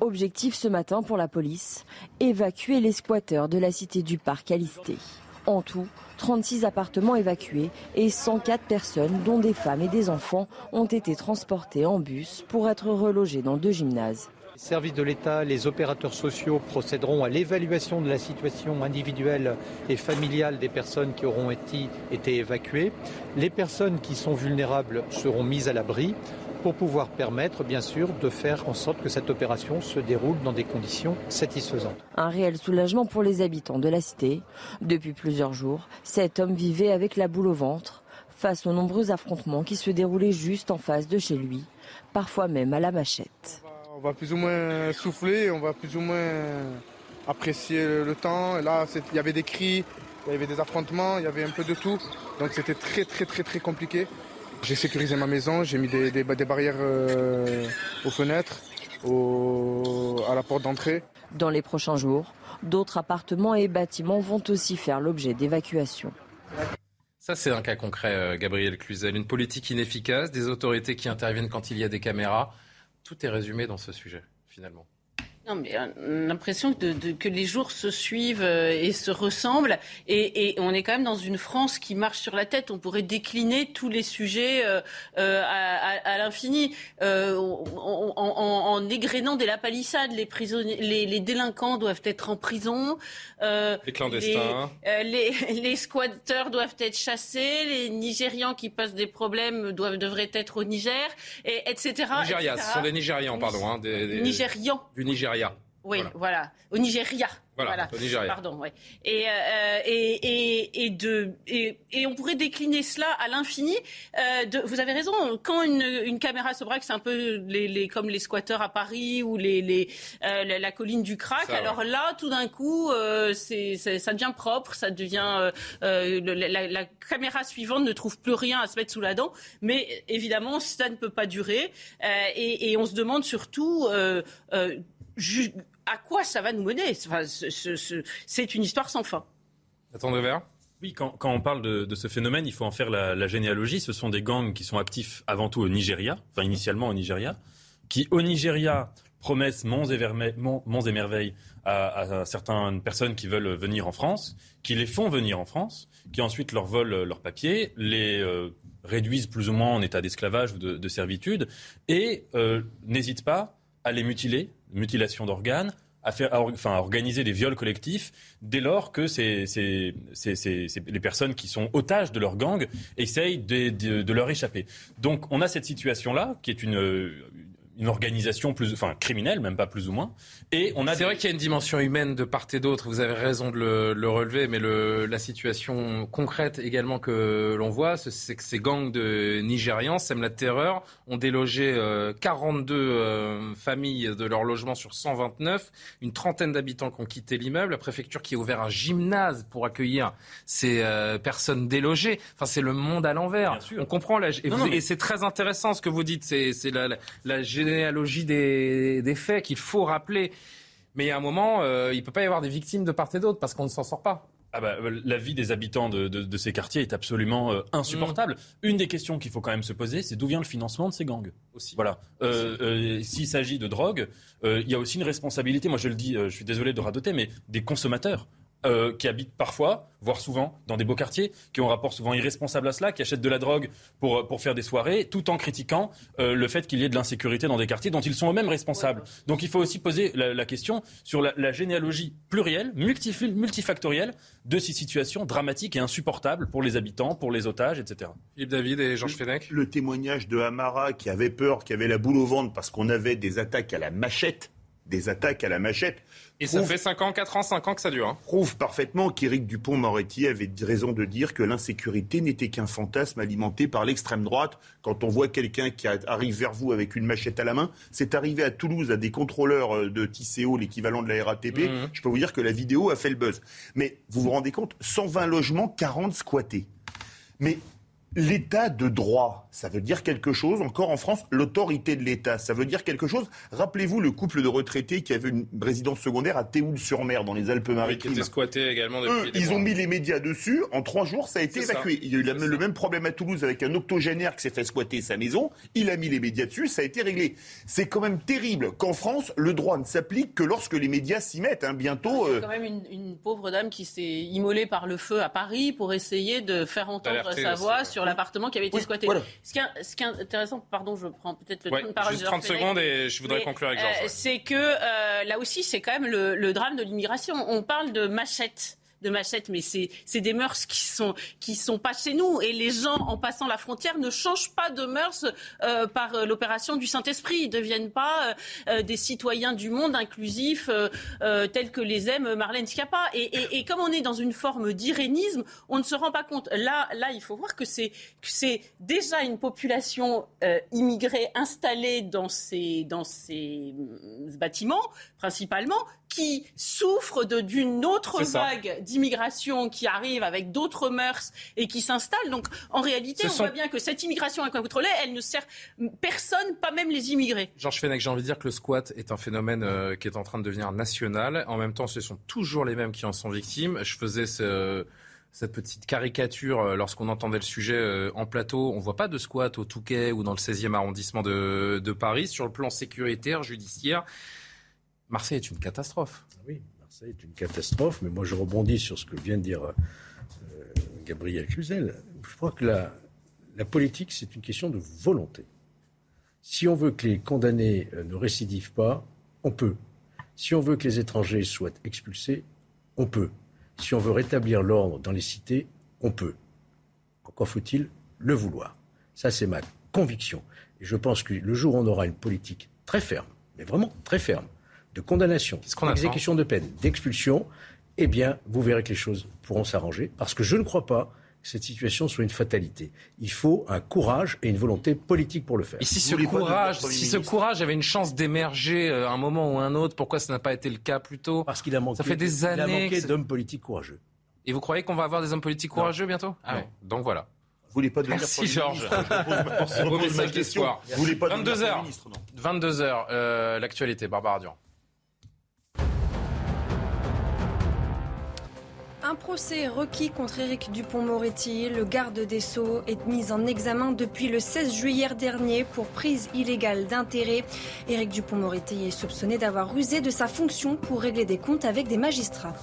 Objectif ce matin pour la police, évacuer les squatteurs de la cité du parc Alisté. En tout, 36 appartements évacués et 104 personnes, dont des femmes et des enfants, ont été transportées en bus pour être relogées dans deux gymnases. Les services de l'État, les opérateurs sociaux procéderont à l'évaluation de la situation individuelle et familiale des personnes qui auront été évacuées. Les personnes qui sont vulnérables seront mises à l'abri pour pouvoir permettre, bien sûr, de faire en sorte que cette opération se déroule dans des conditions satisfaisantes. Un réel soulagement pour les habitants de la cité. Depuis plusieurs jours, cet homme vivait avec la boule au ventre face aux nombreux affrontements qui se déroulaient juste en face de chez lui, parfois même à la machette. On va plus ou moins souffler, on va plus ou moins apprécier le temps. là, il y avait des cris, il y avait des affrontements, il y avait un peu de tout. Donc c'était très très très très compliqué. J'ai sécurisé ma maison, j'ai mis des, des, barrières euh, aux fenêtres, à la porte d'entrée. Dans les prochains jours, d'autres appartements et bâtiments vont aussi faire l'objet d'évacuation. Ça, c'est un cas concret, euh, Gabriel Cluzel. Une politique inefficace, des autorités qui interviennent quand il y a des caméras. Tout est résumé dans ce sujet, finalement. Non, mais euh, l'impression de, que les jours se suivent euh, et se ressemblent. Et, on est quand même dans une France qui marche sur la tête. On pourrait décliner tous les sujets euh, à, l'infini. en, en, égrénant des lapalissades, les, les, les, délinquants doivent être en prison. les clandestins. Les, les, squatteurs doivent être chassés. Les Nigérians qui passent des problèmes doivent, devraient être au Niger, et, etc. Nigeria, ce sont des Nigérians, pardon. Hein, des, Nigérians. Du Nigeria. Oui, voilà. Au Nigeria. Voilà, au Nigeria. Pardon, ouais. Et, euh, et, et, et, de, et, et, on pourrait décliner cela à l'infini. Euh, vous avez raison, quand une, une caméra se braque, c'est un peu les, les, comme les squatteurs à Paris ou les, les, euh, la, colline du crack. Alors là, tout d'un coup, c'est, ça devient propre, ça devient... La, la, caméra suivante ne trouve plus rien à se mettre sous la dent. Mais évidemment, ça ne peut pas durer. et, on se demande surtout à quoi ça va nous mener? C'est une histoire sans fin. Attendez vers. Oui, quand, on parle de, ce phénomène, il faut en faire la, généalogie. Ce sont des gangs qui sont actifs avant tout au Nigeria, enfin initialement au Nigeria, qui au Nigeria promettent monts et, merveilles à, certaines personnes qui veulent venir en France, qui les font venir en France, qui ensuite leur volent leurs papiers, les euh, réduisent plus ou moins en état d'esclavage ou de, servitude, et euh, n'hésitent pas à les mutiler, mutilation d'organes, à, faire, enfin, organiser des viols collectifs dès lors que c'est, les personnes qui sont otages de leur gang essayent de leur échapper. Donc on a cette situation-là qui est une, une organisation plus, enfin criminelle, même pas plus ou moins. Et on a. C'est vrai qu'il y a une dimension humaine de part et d'autre. Vous avez raison de le, relever, mais le, la situation concrète également que l'on voit, c'est que ces gangs de Nigérians sèment la terreur, ont délogé 42 euh, euh, familles de leur logement sur 129, une trentaine d'habitants qui ont quitté l'immeuble, la préfecture qui a ouvert un gymnase pour accueillir ces euh, personnes délogées. Enfin, c'est le monde à l'envers. On comprend la... et, c'est très intéressant ce que vous dites. C'est la, la, la généalogie des, faits qu'il faut rappeler. Mais a un moment, euh, il ne peut pas y avoir des victimes de part et d'autre parce qu'on ne s'en sort pas. Ah bah, euh, la vie des habitants de, ces quartiers est absolument euh, insupportable. Mm. Une des questions qu'il faut quand même se poser, c'est d'où vient le financement de ces gangs? Aussi. Voilà. S'il s'agit de drogue, il y a aussi une responsabilité. Moi, je le dis, je suis désolé de radoter, mais des consommateurs. Euh, qui habitent parfois, voire souvent, dans des beaux quartiers, qui ont un rapport souvent irresponsable à cela, qui achètent de la drogue pour, pour faire des soirées, tout en critiquant euh, le fait qu'il y ait de l'insécurité dans des quartiers dont ils sont eux-mêmes responsables. Donc il faut aussi poser la, question sur la, généalogie plurielle, multifactorielle de ces situations dramatiques et insupportables pour les habitants, pour les otages, etc. Philippe David et Georges Fenech. Le témoignage de Hamara qui avait peur, qui avait la boule au ventre parce qu'on avait des attaques à la machette, des attaques à la machette et ça fait 5 ans, 4 ans, 5 ans que ça dure. Hein. Prouve parfaitement qu'Éric Dupont-Moretti avait raison de dire que l'insécurité n'était qu'un fantasme alimenté par l'extrême droite. Quand on voit quelqu'un qui arrive vers vous avec une machette à la main, c'est arrivé à Toulouse à des contrôleurs euh, de Tisséo, l'équivalent de la RATP. Mmh. Je peux vous dire que la vidéo a fait le buzz. Mais vous vous rendez compte 120 logements, 40 squattés. Mais L'état de droit, ça veut dire quelque chose. Encore en France, l'autorité de l'État, ça veut dire quelque chose. Rappelez-vous le couple de retraités qui avait une résidence secondaire à Théoul-sur-Mer, dans les Alpes-Maritimes. qui était squatté également depuis Ils ont mis les médias dessus. En trois jours, ça a été évacué. Il y a eu le même problème à Toulouse avec un octogénaire qui s'est fait squatter sa maison. Il a mis les médias dessus, ça a été réglé. C'est quand même terrible qu'en France, le droit ne s'applique que lorsque les médias s'y mettent. Hein. Bientôt. Il y a euh, quand même une, pauvre dame qui s'est immolée par le feu à Paris pour essayer de faire entendre sa voix sur sur l'appartement qui avait été squatté. Ce, qui est, ce, qui est, intéressant, pardon, je prends peut-être le temps de parole. Juste 30 secondes et je voudrais conclure avec Georges. Euh, c'est que euh, là aussi, c'est quand même le, le drame de l'immigration. On parle de machette de machette, mais c'est des mœurs qui sont qui sont pas chez nous. Et les gens, en passant la frontière, ne changent pas de mœurs euh, par euh, l'opération du Saint-Esprit. Ils ne deviennent pas euh, des citoyens du monde inclusifs tels que les aime Marlène Schiappa. Et, et, et, comme on est dans une forme d'irénisme, on ne se rend pas compte. Là, là, il faut voir que c'est c'est déjà une population immigrée installée dans ces dans ces bâtiments principalement qui souffrent d'une autre vague d'immigration qui arrive avec d'autres mœurs et qui s'installe. Donc en réalité, on voit bien que cette immigration incontrôlée, elle ne sert personne, pas même les immigrés. Georges Fenech, j'ai envie de dire que le squat est un phénomène euh, qui est en train de devenir national. En même temps, ce sont toujours les mêmes qui en sont victimes. Je faisais ce cette petite caricature euh, lorsqu'on entendait le sujet euh, en plateau. On ne voit pas de squat au Touquet ou dans le 16e arrondissement de, Paris. Sur le plan sécuritaire, judiciaire, Marseille est une catastrophe. Oui, Marseille est une catastrophe, mais moi je rebondis sur ce que vient de dire euh, Gabriel Cluzel. Je crois que la, la politique, c'est une question de volonté. Si on veut que les condamnés ne récidivent pas, on peut. Si on veut que les étrangers soient expulsés, on peut. Si on veut rétablir l'ordre dans les cités, on peut. Encore faut-il le vouloir. Ça, c'est ma conviction. Et je pense que le jour où on aura une politique très ferme, mais vraiment très ferme, de condamnation, d'exécution de peine, d'expulsion, eh bien, vous verrez que les choses pourront s'arranger. Parce que je ne crois pas que cette situation soit une fatalité. Il faut un courage et une volonté politique pour le faire. Et si ce courage, si ce courage avait une chance d'émerger euh, à un moment ou un autre, pourquoi ça n'a pas été le cas plus tôt? Parce qu'il a manqué. Ça fait des années. Il a manqué d'hommes politiques courageux. Et vous croyez qu'on va avoir des hommes politiques courageux bientôt? Ah Donc voilà. Vous voulez pas Merci Georges. Je ma question. Vous voulez pas 22 h 22 h l'actualité. Barbara Durand. Un procès requis contre Éric Dupont-Moretti. Le garde des Sceaux est mis en examen depuis le 16 juillet dernier pour prise illégale d'intérêt. Éric Dupont-Moretti est soupçonné d'avoir rusé de sa fonction pour régler des comptes avec des magistrats.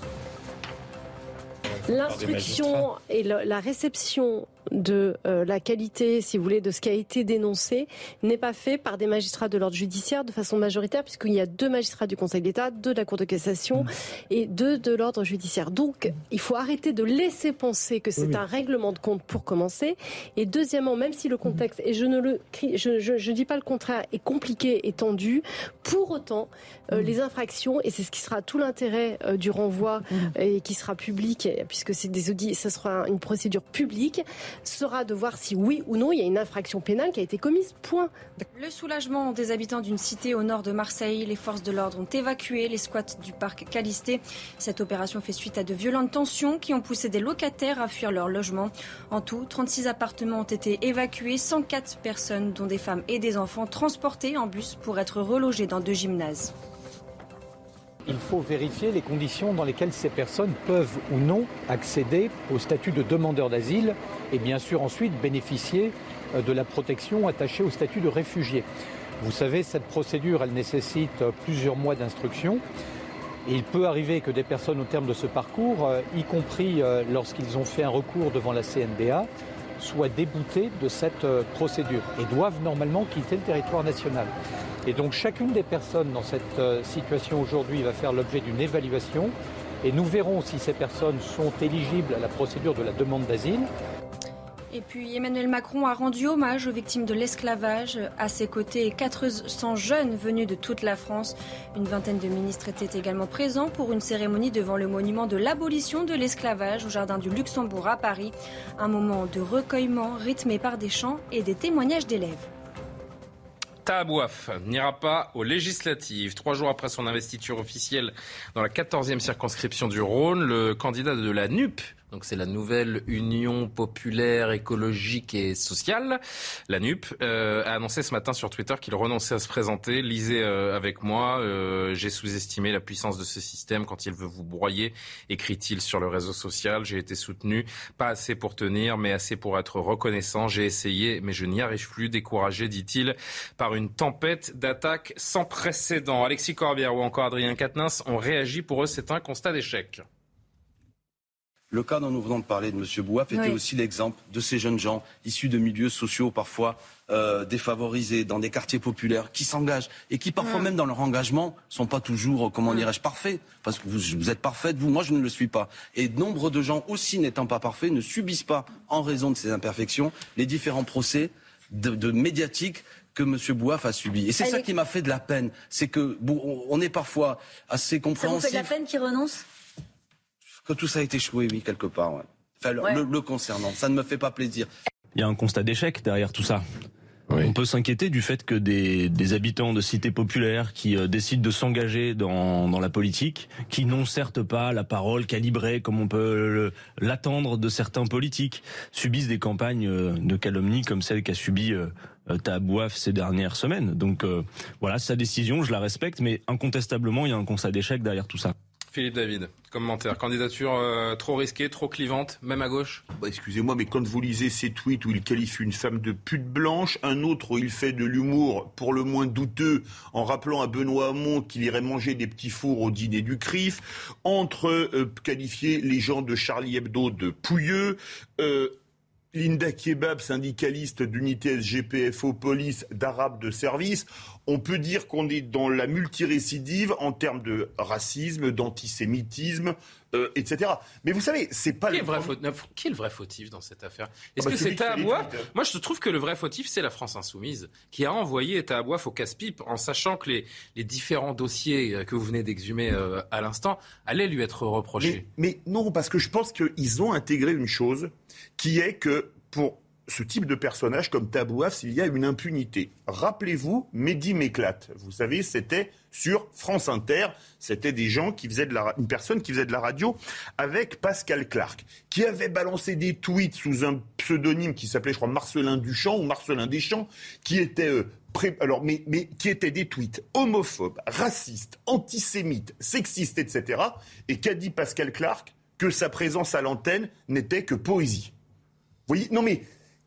L'instruction et la réception de euh, la qualité, si vous voulez, de ce qui a été dénoncé n'est pas fait par des magistrats de l'ordre judiciaire de façon majoritaire, puisqu'il y a deux magistrats du Conseil d'État, deux de la Cour de cassation mmh. et deux de l'ordre judiciaire. Donc, il faut arrêter de laisser penser que c'est un règlement de compte pour commencer. Et deuxièmement, même si le contexte, et je ne le je, je, dis pas le contraire, est compliqué et tendu, pour autant, euh, mmh. les infractions, et c'est ce qui sera tout l'intérêt euh, du renvoi mmh. et qui sera public, puisque c'est des audits, ça sera une procédure publique, sera de voir si oui ou non il y a une infraction pénale qui a été commise. Point. Le soulagement des habitants d'une cité au nord de Marseille. Les forces de l'ordre ont évacué les squats du parc Calisté. Cette opération fait suite à de violentes tensions qui ont poussé des locataires à fuir leur logement. En tout, 36 appartements ont été évacués, 104 personnes, dont des femmes et des enfants, transportées en bus pour être relogées dans deux gymnases il faut vérifier les conditions dans lesquelles ces personnes peuvent ou non accéder au statut de demandeur d'asile et bien sûr ensuite bénéficier euh, de la protection attachée au statut de réfugié. Vous savez, cette procédure, elle nécessite euh, plusieurs mois d'instruction. Il peut arriver que des personnes au terme de ce parcours, euh, y compris lorsqu'ils ont fait un recours devant la CNDA, soient déboutés de cette procédure et doivent normalement quitter le territoire national. Et donc chacune des personnes dans cette euh, situation aujourd'hui va faire l'objet d'une évaluation et nous verrons si ces personnes sont éligibles à la procédure de la demande d'asile. Et puis Emmanuel Macron a rendu hommage aux victimes de l'esclavage. À ses côtés, 400 jeunes venus de toute la France. Une vingtaine de ministres étaient également présents pour une cérémonie devant le monument de l'abolition de l'esclavage au Jardin du Luxembourg à Paris. Un moment de recueillement rythmé par des chants et des témoignages d'élèves. Tahabouaf n'ira pas aux législatives. Trois jours après son investiture officielle dans la 14e circonscription du Rhône, le candidat de la NUP donc c'est la nouvelle Union populaire écologique et sociale, la NUP, euh, a annoncé ce matin sur Twitter qu'il renonçait à se présenter. Lisez euh, avec moi, euh, j'ai sous-estimé la puissance de ce système quand il veut vous broyer, écrit-il sur le réseau social. J'ai été soutenu, pas assez pour tenir, mais assez pour être reconnaissant. J'ai essayé, mais je n'y arrive plus. Découragé, dit-il, par une tempête d'attaques sans précédent. Alexis Corbière ou encore Adrien Quatennens ont réagi. Pour eux, c'est un constat d'échec. Le cas dont nous venons de parler de M. Bouaf était aussi l'exemple de ces jeunes gens issus de milieux sociaux parfois euh, défavorisés, dans des quartiers populaires, qui s'engagent et qui parfois même dans leur engagement sont pas toujours, comment dirais-je, parfaits. Parce que vous, êtes parfaite, vous, moi je ne le suis pas. Et nombre de gens aussi n'étant pas parfaits ne subissent pas, en raison de ces imperfections, les différents procès de, médiatiques que M. Bouaf a subis. Et c'est ça qui m'a fait de la peine. C'est que on est parfois assez compréhensif. Ça vous fait de la peine qu'il renonce? Que tout ça a été échoué, oui, quelque part. Enfin, Le, concernant. Ça ne me fait pas plaisir. Il y a un constat d'échec derrière tout ça. On peut s'inquiéter du fait que des, habitants de cités populaires qui euh, décident de s'engager dans, la politique, qui n'ont certes pas la parole calibrée comme on peut l'attendre de certains politiques, subissent des campagnes euh, de calomnie comme celle qu'a subi euh, Tabouaf ces dernières semaines. Donc voilà, sa décision, je la respecte, mais incontestablement, il y a un constat d'échec derrière tout ça. Philippe David, commentaire. Candidature euh, trop risquée, trop clivante, même à gauche? Bah, Excusez-moi, mais quand vous lisez ces tweets où il qualifie une femme de pute blanche, un autre où il fait de l'humour pour le moins douteux en rappelant à Benoît Hamon qu'il irait manger des petits fours au dîner du CRIF, entre euh, qualifier les gens de Charlie Hebdo de pouilleux, euh, Linda Kebab, syndicaliste d'unité SGPFO police d'arabe de service, on peut dire qu'on est dans la multirécidive en termes de racisme, d'antisémitisme, euh, etc. Mais vous savez, c'est pas qui le vrai Qui est le vrai fautif dans cette affaire? Est-ce ah bah que c'est Tahabouaf Moi, je trouve que le vrai fautif, c'est la France insoumise, qui a envoyé Tahabouaf au casse-pipe en sachant que les, les, différents dossiers euh, que vous venez d'exhumer euh, à l'instant allaient lui être reprochés. Mais, mais non, parce que je pense qu'ils ont intégré une chose qui est que pour ce type de personnage comme Tabouaf s'il y a une impunité. Rappelez-vous, Mehdi m'éclate. Vous savez, c'était sur France Inter. C'était des gens qui faisaient de la, une personne qui faisait de la radio avec Pascal Clark, qui avait balancé des tweets sous un pseudonyme qui s'appelait, je crois, Marcelin Duchamp ou Marcelin Deschamps, qui était euh, alors, mais, qui étaient des tweets homophobes, racistes, antisémites, sexistes, etc. Et qu'a dit Pascal Clark? Que sa présence à l'antenne n'était que poésie. Vous voyez? Non mais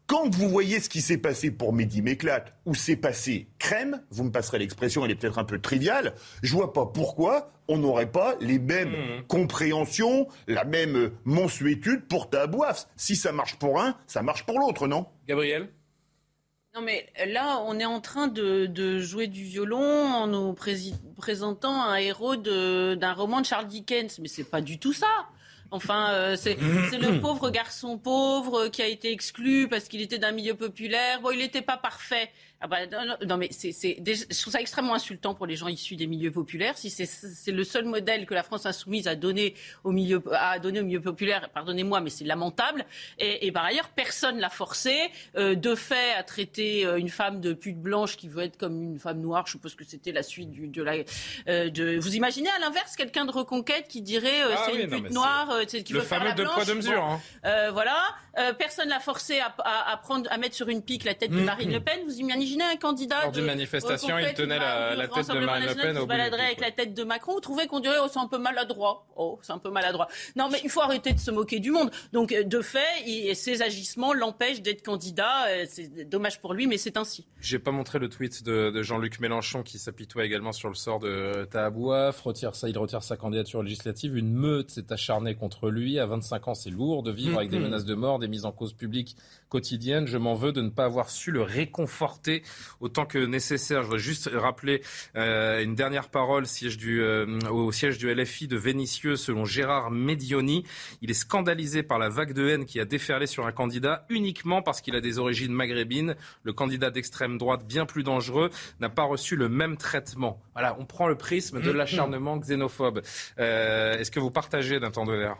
quand vous voyez ce qui s'est passé pour Mehdi Méclate, où c'est passé crème, vous me passerez l'expression, elle est peut-être un peu triviale, je vois pas pourquoi on n'aurait pas les mêmes mmh. compréhensions, la même mensuétude pour Tabouaf. Si ça marche pour un, ça marche pour l'autre, non? Gabriel? Non mais là, on est en train de, jouer du violon en nous présentant un héros d'un roman de Charles Dickens, mais c'est pas du tout ça. Enfin, euh, c'est le pauvre garçon pauvre qui a été exclu parce qu'il était d'un milieu populaire. Bon, il n'était pas parfait. Ah bah, non, mais c'est, je trouve ça extrêmement insultant pour les gens issus des milieux populaires. Si c'est, le seul modèle que la France insoumise a donné au milieu, a donné au milieu populaire, pardonnez-moi, mais c'est lamentable. Et, par ailleurs, personne l'a forcé. Euh, de fait, à traiter euh, une femme de pute blanche qui veut être comme une femme noire. Je suppose que c'était la suite du, de la. Euh, de... Vous imaginez à l'inverse quelqu'un de reconquête qui dirait ah c'est une pute noire, qui le veut faire la de poids de mesure. Hein. voilà. personne l'a forcé à, à, prendre, à mettre sur une pique la tête de mmh. Marine Le Pen. Vous imaginez imaginez un candidat Lors d'une manifestation, il tenait la, la tête de Marine Le Pen au bout baladerait avec la tête de Macron. Vous trouvez qu'on dirait oh c'est un peu maladroit. Oh c'est un peu maladroit. Non mais il faut arrêter de se moquer du monde. Donc euh, de fait, il, ses agissements l'empêchent d'être candidat. Euh, c'est dommage pour lui, mais c'est ainsi. J'ai pas montré le tweet de, de Jean-Luc Mélenchon qui s'apitoie également sur le sort de Tahabouaf. Retire ça, il retire sa candidature législative. Une meute s'est acharnée contre lui. À 25 ans, c'est lourd de vivre avec des menaces de mort, des mises en cause publiques quotidiennes. Je m'en veux de ne pas avoir su le réconforter autant que nécessaire. Je voudrais juste rappeler euh, une dernière parole siège du, euh, au siège du LFI de Vénissieux, selon Gérard Medioni. Il est scandalisé par la vague de haine qui a déferlé sur un candidat uniquement parce qu'il a des origines maghrébines. Le candidat d'extrême droite, bien plus dangereux, n'a pas reçu le même traitement. Voilà, on prend le prisme de mm-hmm. l'acharnement xénophobe. Euh, est-ce que vous partagez d'un temps de l'air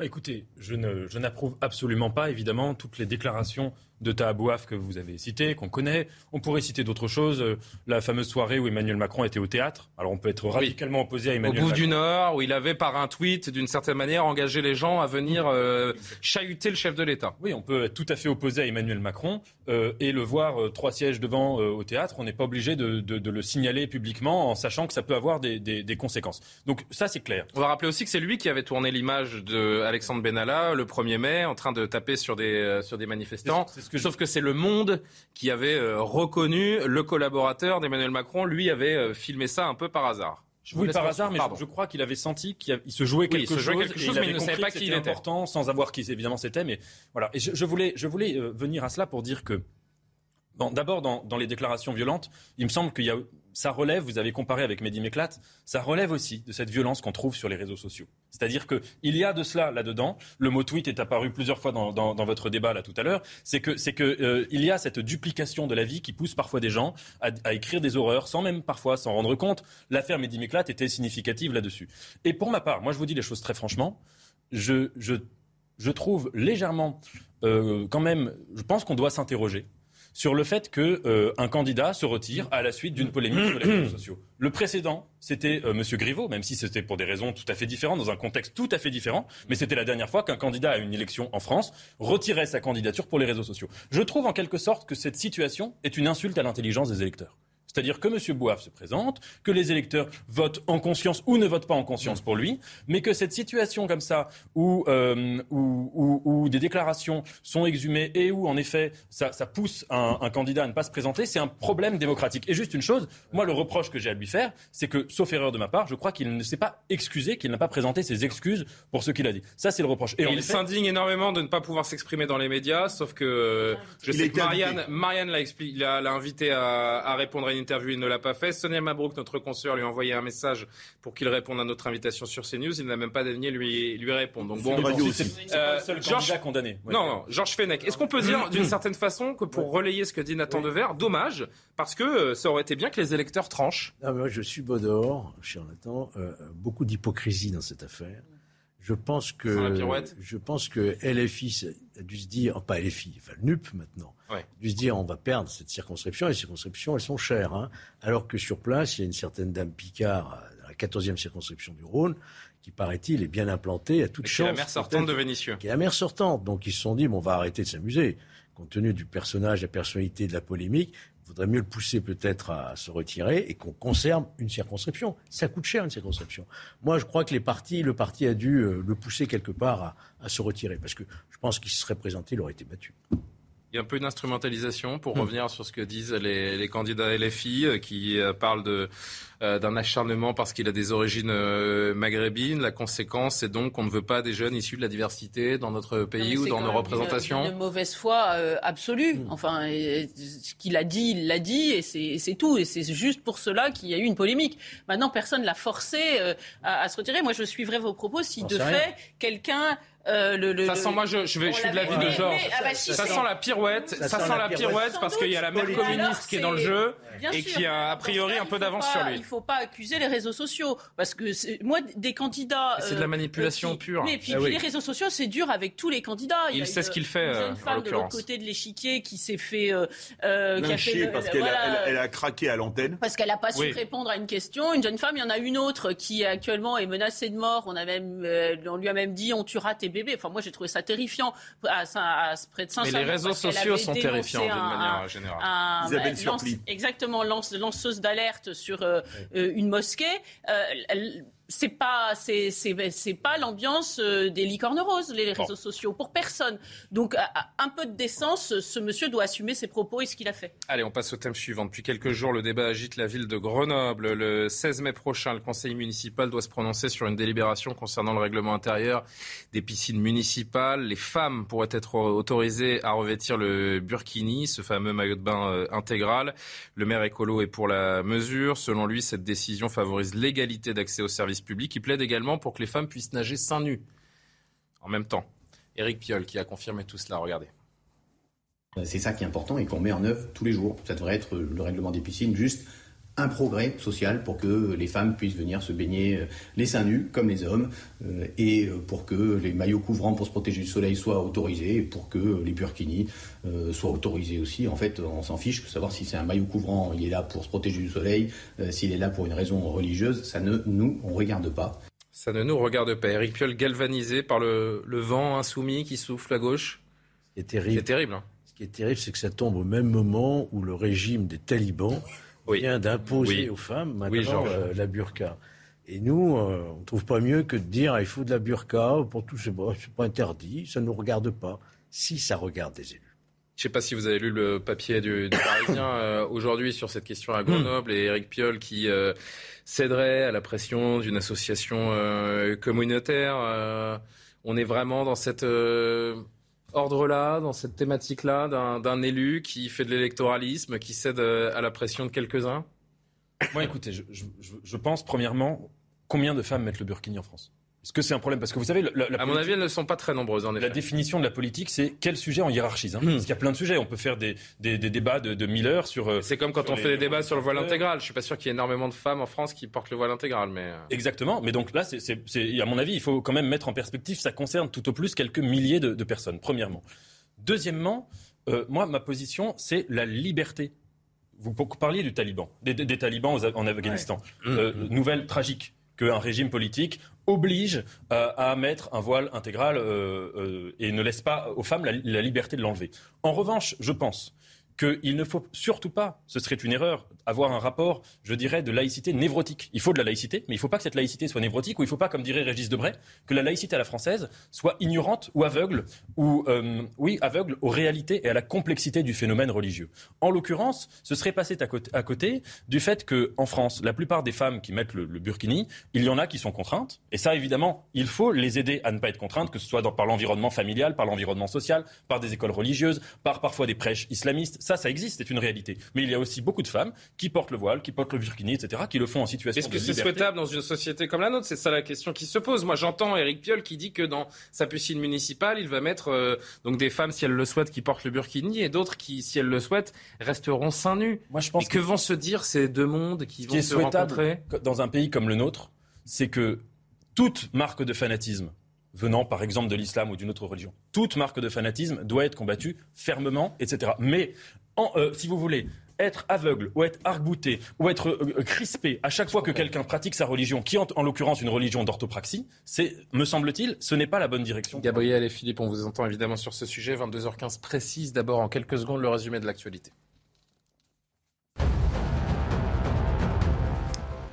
Écoutez, je n'approuve absolument pas, évidemment, toutes les déclarations de Tahabouaf que vous avez cité, qu'on connaît. On pourrait citer d'autres choses. Euh, la fameuse soirée où Emmanuel Macron était au théâtre. Alors on peut être radicalement opposé à Emmanuel Macron. Au bout du Nord, où il avait par un tweet, d'une certaine manière, engagé les gens à venir euh, chahuter le chef de l'État. Oui, on peut être tout à fait opposé à Emmanuel Macron euh, et le voir trois sièges devant au théâtre. On n'est pas obligé de, le signaler publiquement en sachant que ça peut avoir des, conséquences. Donc ça, c'est clair. On va rappeler aussi que c'est lui qui avait tourné l'image d'Alexandre Benalla le 1er mai en train de taper sur des, sur des manifestants. Sauf que c'est le monde qui avait euh, reconnu le collaborateur d'Emmanuel Macron. Lui avait euh, filmé ça un peu par hasard. oui, par hasard, mais je, crois qu'il avait senti qu'il se jouait quelque, chose, quelque chose, mais il ne savait pas qui était important, sans avoir qui évidemment c'était. Mais voilà. Et je, voulais, je voulais euh, venir à cela pour dire que, d'abord dans, dans, les déclarations violentes, il me semble qu'il y a ça relève, vous avez comparé avec Mehdi Meklat, ça relève aussi de cette violence qu'on trouve sur les réseaux sociaux. C'est-à-dire qu'il y a de cela là-dedans. Le mot tweet est apparu plusieurs fois dans, votre débat là tout à l'heure. C'est que euh, y a cette duplication de la vie qui pousse parfois des gens à, écrire des horreurs sans même parfois s'en rendre compte. L'affaire Mehdi Meklat était significative là-dessus. Et pour ma part, moi je vous dis les choses très franchement, je, je, je trouve légèrement euh, quand même, je pense qu'on doit s'interroger sur le fait qu'un euh, un candidat se retire à la suite d'une polémique sur les réseaux sociaux. Le précédent, c'était euh, M. Griveaux, même si c'était pour des raisons tout à fait différentes, dans un contexte tout à fait différent, mais c'était la dernière fois qu'un candidat à une élection en France retirait sa candidature pour les réseaux sociaux. Je trouve en quelque sorte que cette situation est une insulte à l'intelligence des électeurs. C'est-à-dire que M. Bouaf se présente, que les électeurs votent en conscience ou ne votent pas en conscience pour lui, mais que cette situation comme ça, où, euh, où, où, des déclarations sont exhumées et où, en effet, ça, ça pousse un, un, candidat à ne pas se présenter, c'est un problème démocratique. Et juste une chose, moi, le reproche que j'ai à lui faire, c'est que, sauf erreur de ma part, je crois qu'il ne s'est pas excusé, qu'il n'a pas présenté ses excuses pour ce qu'il a dit. Ça, c'est le reproche. Et, il s'indigne énormément de ne pas pouvoir s'exprimer dans les médias, sauf que je sais que Marianne, Marianne l'a invité à, à répondre à une interview, il ne l'a pas fait. Sonia Mabrouk, notre consoeur, lui a envoyé un message pour qu'il réponde à notre invitation sur CNews. Il n'a même pas daigné lui, lui répondre. Donc bon, c'est euh, seul Georges, condamné. non, non, Georges Fenech. Est-ce qu'on peut dire d'une certaine façon que pour relayer ce que dit Nathan Dever, dommage, parce que euh, ça aurait été bien que les électeurs tranchent Moi, je suis Baudor, cher Nathan. Euh, beaucoup d'hypocrisie dans cette affaire. Je pense que je pense que LFI a dû se dire, pas LFI, enfin le NUP maintenant, a dû se dire on va perdre cette circonscription. Les circonscriptions, elles sont chères, hein. alors que sur place, il y a une certaine dame Picard, dans la 14e circonscription du Rhône, qui paraît-il est bien implantée à toute chance. Qui est la mère sortante de Vénissieux. Qui est la mère sortante, donc ils se sont dit bon, on va arrêter de s'amuser compte tenu du personnage, la personnalité, de la polémique, faudrait mieux le pousser peut-être à se retirer et qu'on conserve une circonscription. Ça coûte cher une circonscription. Moi, je crois que les partis, le parti a dû euh, le pousser quelque part à, à se retirer parce que je pense qu'il se serait présenté, il aurait été battu. Il y a un peu d'instrumentalisation pour hmm. revenir sur ce que disent les, les candidats LFI euh, qui euh, parlent de, euh, d'un acharnement parce qu'il a des origines maghrébines. La conséquence, c'est donc qu'on ne veut pas des jeunes issus de la diversité dans notre pays ou dans nos représentations. Une, une mauvaise foi absolue. Hmm. Enfin, ce qu'il a dit, il l'a dit et c'est tout. Et c'est juste pour cela qu'il y a eu une polémique. Maintenant, personne l'a forcé à, à, se retirer. Moi, je suivrai vos propos si de fait quelqu'un euh, le, ça sent, moi, je, je, vais, je suis de l'avis de Georges. Ah bah ça, sent la pirouette. Ça, sent la pirouette parce qu'il y a la mère communiste qui est dans le jeu et qui a a priori un peu d'avance sur lui. Il ne faut pas accuser les réseaux sociaux parce que moi, des candidats. C'est de la euh, manipulation pure. Mais puis, ah les réseaux sociaux, c'est dur avec tous les candidats. Il, sait ce qu'il fait. Une jeune femme de l'autre côté de l'échiquier qui s'est fait. Euh, qui a fait parce qu'elle a, a, craqué à l'antenne. Parce qu'elle n'a pas su répondre à une question. Une jeune femme, il y en a une autre qui actuellement est menacée de mort. On a même, on lui a même dit, on tuera tes bébés. Enfin, moi, j'ai trouvé ça terrifiant à, près de 500 Mais les réseaux sociaux sont terrifiants d'une manière générale. Isabelle Surplis. Exactement, lance, lanceuse d'alerte sur euh, euh, une mosquée. Euh, c'est pas c'est c'est pas l'ambiance euh, des licornes roses les réseaux sociaux pour personne. Donc un peu de décence, ce monsieur doit assumer ses propos et ce qu'il a fait. Allez, on passe au thème suivant. Depuis quelques jours, le débat agite la ville de Grenoble. Le 16 mai prochain, le conseil municipal doit se prononcer sur une délibération concernant le règlement intérieur des piscines municipales. Les femmes pourraient être autorisées à revêtir le burkini, ce fameux maillot de bain euh, intégral. Le maire écolo est pour la mesure. Selon lui, cette décision favorise l'égalité d'accès aux services public qui plaide également pour que les femmes puissent nager seins nus en même temps. Éric Piolle qui a confirmé tout cela, regardez. C'est ça qui est important et qu'on met en œuvre tous les jours. Ça devrait être le règlement des piscines, juste un progrès social pour que les femmes puissent venir se baigner euh, les seins nus comme les hommes euh, et euh, pour que les maillots couvrants pour se protéger du soleil soient autorisés et pour que les burkinis soient autorisés aussi. En fait, on s'en fiche de savoir si c'est un maillot couvrant, il est là pour se protéger du soleil, s'il est là pour une raison religieuse, ça ne nous on regarde pas. Ça ne nous regarde pas. Eric Piolle galvanisé par le, vent insoumis qui souffle à gauche. C'est terrible. C'est terrible. Hein. Ce qui est terrible, c'est que ça tombe au même moment où le régime des talibans vient d'imposer aux femmes maintenant euh, la burqa. Et nous, euh, on ne trouve pas mieux que de dire il faut de la burqa pour tout, c'est pas interdit, ça ne nous regarde pas. Si ça regarde des élus. Je ne sais pas si vous avez lu le papier du, Parisien euh, aujourd'hui sur cette question à Grenoble et Eric Piolle qui céderait à la pression d'une association communautaire. on est vraiment dans cette ordre-là, dans cette thématique-là, d'un élu qui fait de l'électoralisme, qui cède euh, à la pression de quelques-uns? Moi, écoutez, je, je, pense premièrement, combien de femmes mettent le burkini en France? Est-ce que c'est un problème? Parce que vous savez, la, à mon avis, elles ne sont pas très nombreuses. En effet. La définition de la politique, c'est quel sujet on hiérarchise. Hein? Hmm. Parce qu'il y a plein de sujets. On peut faire des, des, des débats de, de mille heures sur. Euh, c'est comme quand on fait des débats sur le voile intégral. Je suis pas sûr qu'il y ait énormément de femmes en France qui portent le voile intégral, mais. Euh. Exactement. Mais donc là, c'est, à mon avis, il faut quand même mettre en perspective. Ça concerne tout au plus quelques milliers de, de personnes. Premièrement. Deuxièmement, Euh, moi, ma position, c'est la liberté. Vous parliez du Taliban, des, talibans en Afghanistan. Euh, mmh, mmh. nouvelle tragique qu'un régime politique oblige à mettre un voile intégral et ne laisse pas aux femmes la liberté de l'enlever. En revanche, je pense qu'il ne faut surtout pas, ce serait une erreur, avoir un rapport, je dirais, de laïcité névrotique. Il faut de la laïcité, mais il ne faut pas que cette laïcité soit névrotique, ou il ne faut pas, comme dirait Régis Debray, que la laïcité à la française soit ignorante ou aveugle, ou, euh, oui, aveugle aux réalités et à la complexité du phénomène religieux. En l'occurrence, ce serait passé à côté, du fait qu'en France, la plupart des femmes qui mettent le, burkini, il y en a qui sont contraintes, et ça, évidemment, il faut les aider à ne pas être contraintes, que ce soit par l'environnement familial, par l'environnement social, par des écoles religieuses, par parfois des prêches islamistes ça, ça existe, c'est une réalité. Mais il y a aussi beaucoup de femmes qui portent le voile, qui portent le burkini, etc., qui le font en situation Est-ce que c'est souhaitable dans une société comme la nôtre? C'est ça la question qui se pose. Moi, j'entends Eric Piolle qui dit que dans sa piscine municipale, il va mettre euh, donc des femmes, si elles le souhaitent, qui portent le burkini, et d'autres qui, si elles le souhaitent, resteront seins nus. Moi, je pense et que, vont se dire ces deux mondes qui vont se rencontrer? Dans un pays comme le nôtre, c'est que toute marque de fanatisme venant par exemple de l'islam ou d'une autre religion. Toute marque de fanatisme doit être combattue fermement, etc. Mais euh, si vous voulez, être aveugle ou être arc-bouté ou être euh, euh, crispé à chaque fois que quelqu'un pratique sa religion, qui en, en l'occurrence une religion d'orthopraxie, c'est, me semble-t-il, ce n'est pas la bonne direction. Gabriel et Philippe, on vous entend évidemment sur ce sujet. 22h15 précise d'abord en quelques secondes le résumé de l'actualité.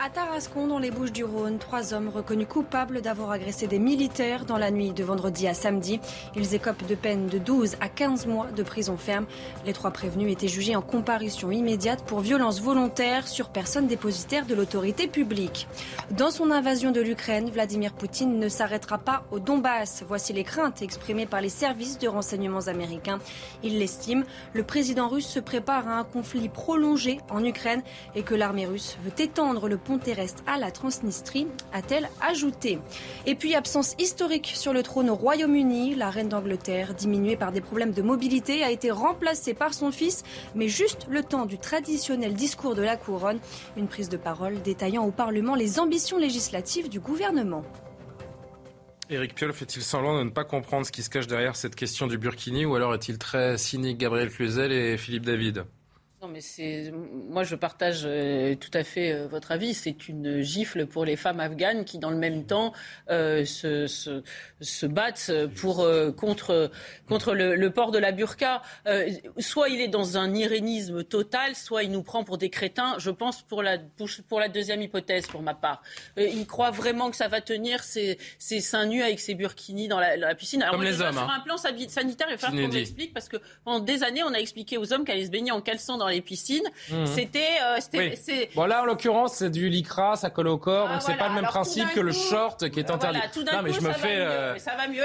À Tarascon, dans les Bouches du Rhône, trois hommes reconnus coupables d'avoir agressé des militaires dans la nuit de vendredi à samedi. Ils écopent de peine de 12 à 15 mois de prison ferme. Les trois prévenus étaient jugés en comparution immédiate pour violence volontaire sur personne dépositaire de l'autorité publique. Dans son invasion de l'Ukraine, Vladimir Poutine ne s'arrêtera pas au Donbass. Voici les craintes exprimées par les services de renseignements américains. Il l'estime, le président russe se prépare à un conflit prolongé en Ukraine et que l'armée russe veut étendre le pont terrestre à la Transnistrie, a-t-elle ajouté. Et puis, absence historique sur le trône au Royaume-Uni. La reine d'Angleterre, diminuée par des problèmes de mobilité, a été remplacée par son fils, mais juste le temps du traditionnel discours de la couronne. Une prise de parole détaillant au Parlement les ambitions législatives du gouvernement. Éric Piolle fait-il semblant de ne pas comprendre ce qui se cache derrière cette question du Burkini ou alors est-il très cynique Gabriel Cluzel et Philippe David? Non, mais c'est moi je partage euh, tout à fait euh, votre avis. C'est une gifle pour les femmes afghanes qui, dans le même temps, euh, se, se, se, battent pour contre contre le, le, port de la burqa. soit il est dans un irénisme total, soit il nous prend pour des crétins. Je pense pour la pour, la deuxième hypothèse, pour ma part. il croit vraiment que ça va tenir ses, ses seins nus avec ses burkinis dans la, la piscine. Alors, Comme les hommes. Sur hein. un plan sanitaire, il va falloir qu'on explique parce que pendant des années, on a expliqué aux hommes qu'aller se baigner en caleçon dans les piscines. Mhm. C'était. Euh, bon, là, en l'occurrence, c'est du lycra, ça colle au corps, ah, donc c'est pas le même principe que le short qui est interdit. non, mais je me fais. Euh, ça va mieux.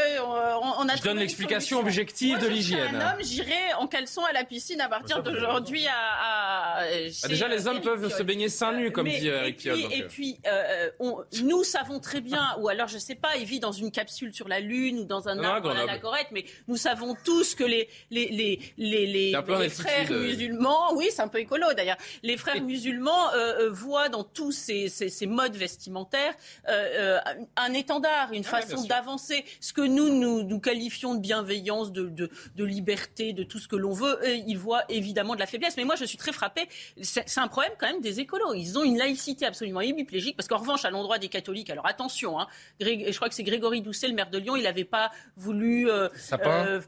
On, a je donne l'explication objective de l'hygiène. Un homme, j'irai en caleçon à la piscine à partir d'aujourd'hui à. Ah, déjà, les hommes peuvent se baigner seins nus, comme dit Eric Piolle. Et puis, euh, nous savons très bien, ou alors je sais pas, il vit dans une capsule sur la Lune ou dans un arbre à la corette, mais nous savons tous que les les les les les frères musulmans, oui, c'est un peu écolo d'ailleurs. Les frères musulmans euh, euh, voient dans tous ces, ces, modes vestimentaires euh, un étendard, une ah façon d'avancer. Ce que nous, nous, nous qualifions de bienveillance, de, de, de liberté, de tout ce que l'on veut, ils voient évidemment de la faiblesse. Mais moi, je suis très frappée. C'est un problème quand même des écolos. Ils ont une laïcité absolument hémiplégique, parce qu'en revanche, à l'endroit des catholiques, alors attention, hein, je crois que c'est Grégory Doucet, le maire de Lyon, il n'avait pas voulu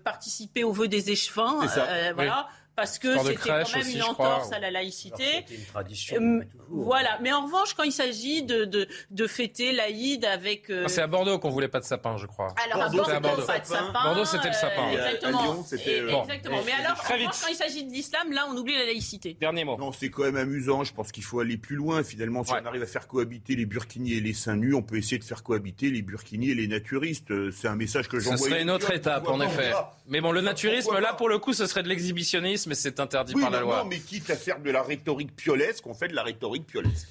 participer au vœu des échevins. voilà parce que c'était quand même une entorse à la laïcité. Une tradition. Euh, voilà. Mais en revanche, quand il s'agit de, de, de fêter l'Aïd avec. Euh, ah, c'est à Bordeaux qu'on voulait pas de sapin, je crois. Alors à Bordeaux, Bordeaux. pas de sapin. Bordeaux, c'était le sapin. exactement. À Lyon, c'était. Bon. Exactement. Mais alors, Très vite. quand il s'agit de l'islam, là, on oublie la laïcité. Dernier mot. Non, c'est quand même amusant. Je pense qu'il faut aller plus loin. Finalement, si on arrive à faire cohabiter les burkinis et les seins nus, on peut essayer de faire cohabiter les burkinis et les naturistes. Euh, c'est un message que j'envoie. Ce serait une autre étape, en effet. Mais bon, le naturisme, là, pour le coup, ce serait de l'exhibitionnisme et c'est interdit par la loi. Non, mais quitte à faire de la rhétorique piolesque, on fait de la rhétorique piolesque.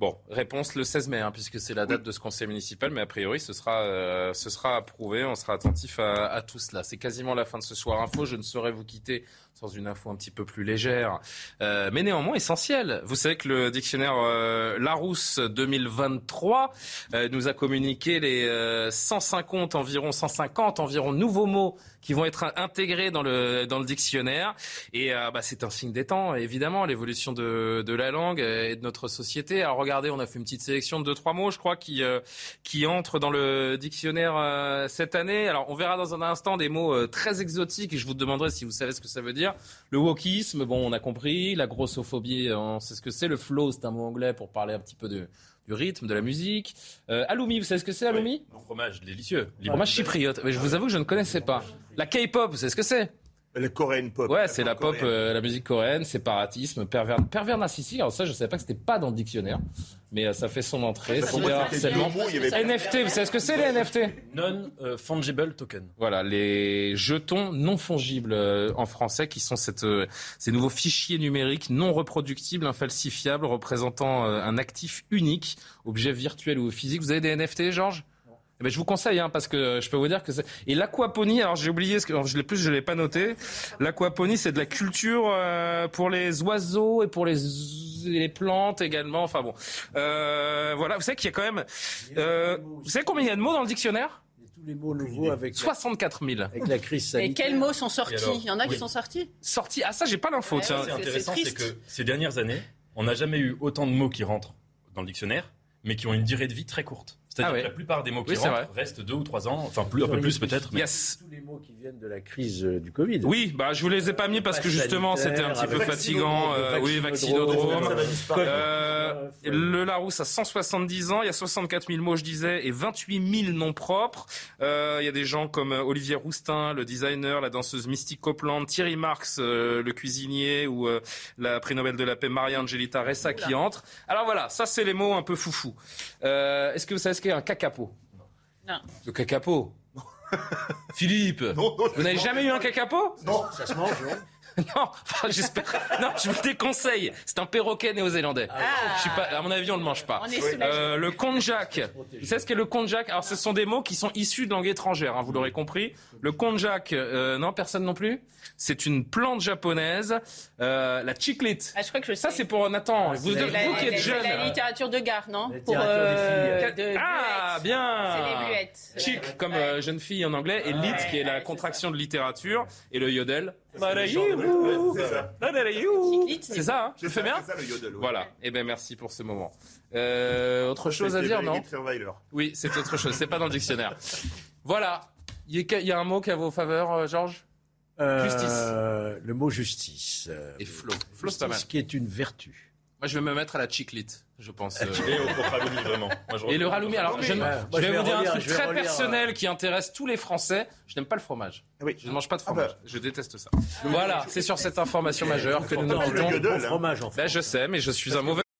Bon, réponse le 16 mai, hein, puisque c'est la date de ce conseil municipal, mais a priori, ce sera, euh, ce sera approuvé. On sera attentif à, à tout cela. C'est quasiment la fin de ce soir info. Je ne saurais vous quitter sans une info un petit peu plus légère, euh, mais néanmoins essentielle. Vous savez que le dictionnaire euh, Larousse 2023 euh, nous a communiqué les 150 environ, 150 environ nouveaux mots qui vont être intégrés dans le, dans le dictionnaire. Et bah, c'est un signe des temps, évidemment, l'évolution de, de la langue et de notre société. Alors regardez, on a fait une petite sélection de deux, trois mots, je crois, qui, qui entrent dans le dictionnaire cette année. Alors on verra dans un instant des mots très exotiques et je vous demanderai si vous savez ce que ça veut dire. Le wokisme, bon, on a compris. La grossophobie, on sait ce que c'est. Le flow, c'est un mot anglais pour parler un petit peu de, du rythme, de la musique. Euh, aloumi, vous savez ce que c'est, aloumi Un fromage délicieux. Le fromage chypriote. Mais je vous avoue que je ne connaissais pas. La K-pop, vous savez ce que c'est? La coréenne pop. Ouais, c'est la pop, euh, la musique coréenne, séparatisme, pervers, pervers narcissique. Alors ça, je savais pas que c'était pas dans le dictionnaire, mais euh, ça fait son entrée. Cyberharcèlement. NFT, vous savez ce que c'est les NFT Non euh, fungible token. Voilà, les jetons non fongibles en français, qui sont cette, ces nouveaux fichiers numériques non reproductibles, infalsifiables, représentant un actif unique, objet virtuel ou physique. Vous avez des NFT, Georges? Eh ben, je vous conseille, hein, parce que je peux vous dire que c'est... Et l'aquaponie, alors j'ai oublié, ce que je l'ai plus, je l'ai pas noté. L'aquaponie, c'est de la culture euh, pour les oiseaux et pour les, les plantes également. Enfin bon, euh, voilà. Vous savez qu'il y a quand même... Euh, vous savez combien il y a de mots dans le dictionnaire? Tous les mots nouveaux avec 64 000. Avec la crise sanitaire. Et quels mots sont sortis? Il y en a qui sont sortis? Sortis Ah ça, j'ai pas l'info. Ouais, Ce qui est intéressant, c'est que ces dernières années, on n'a jamais eu autant de mots qui rentrent dans le dictionnaire, mais qui ont une durée de vie très courte. C'est-à-dire ah que la plupart des mots qui rentrent restent deux ou trois ans, enfin plus, un peu plus peut-être. Mais... Tous les mots qui viennent de la crise euh, du Covid. Oui, bah je vous les ai pas mis parce que justement c'était un petit peu fatigant. Euh, oui, vaccinodrome. Euh, le Larousse a 170 ans, il y a 64 000 mots je disais et 28 000 noms propres. Euh, il y a des gens comme Olivier Roustin, le designer, la danseuse Mystique Copeland, Thierry Marx, le cuisinier ou la prix Nobel de la paix Maria Angelita Ressa qui entre. Alors voilà, ça c'est les mots un peu foufou. Est-ce que vous savez ce qu'est un cacapo Non. Le cacapo. Philippe, vous n'avez jamais eu un cacapo? Non, ça se mange, non non, enfin, j'espère. Non, je vous déconseille. C'est un perroquet néo-zélandais. Ah. Je suis pas. À mon avis, on le mange pas. Euh, le konjac. Vous savez ce qu'est le konjac? Alors, ce sont des mots qui sont issus de langue étrangère. Hein, vous l'aurez compris. Le konjac, euh, non, personne non plus? C'est une plante japonaise. Euh, la chiclite. Ah, je crois que je Ça, c'est pour Nathan. vous, la, vous qui êtes jeune. la littérature de gare, non? Pour euh, de Ah, bien. C'est des bluettes. Chic, comme euh, jeune fille en anglais, et lit, qui est la contraction de littérature, et le yodel. C'est ça, hein Je le fais bien ça, le yodel, ouais. Voilà. Eh bien, merci pour ce moment. Euh, autre chose à dire, non Oui, c'est autre chose. C'est pas dans le dictionnaire. Voilà. Il y a- a un mot qui est à vos faveurs, euh, Georges Euh, Justice. Le mot justice. Et Flo. Flo, c'est pas mal. Justice qui est une vertu. Moi, je vais me mettre à la chiclite, je pense. euh. Et au raloumi, vraiment. Moi, je Et le raloumi. Alors, je, Ouais, moi, je vais je vais vous dire un truc très relire, personnel qui intéresse tous les Français. Je n'aime pas le fromage. Oui. Je ne mange pas de Ah bah. fromage. Je déteste ça. Voilà, c'est sur cette information majeure que nous le fromage en fait. Ben, je sais, mais je suis un mauvais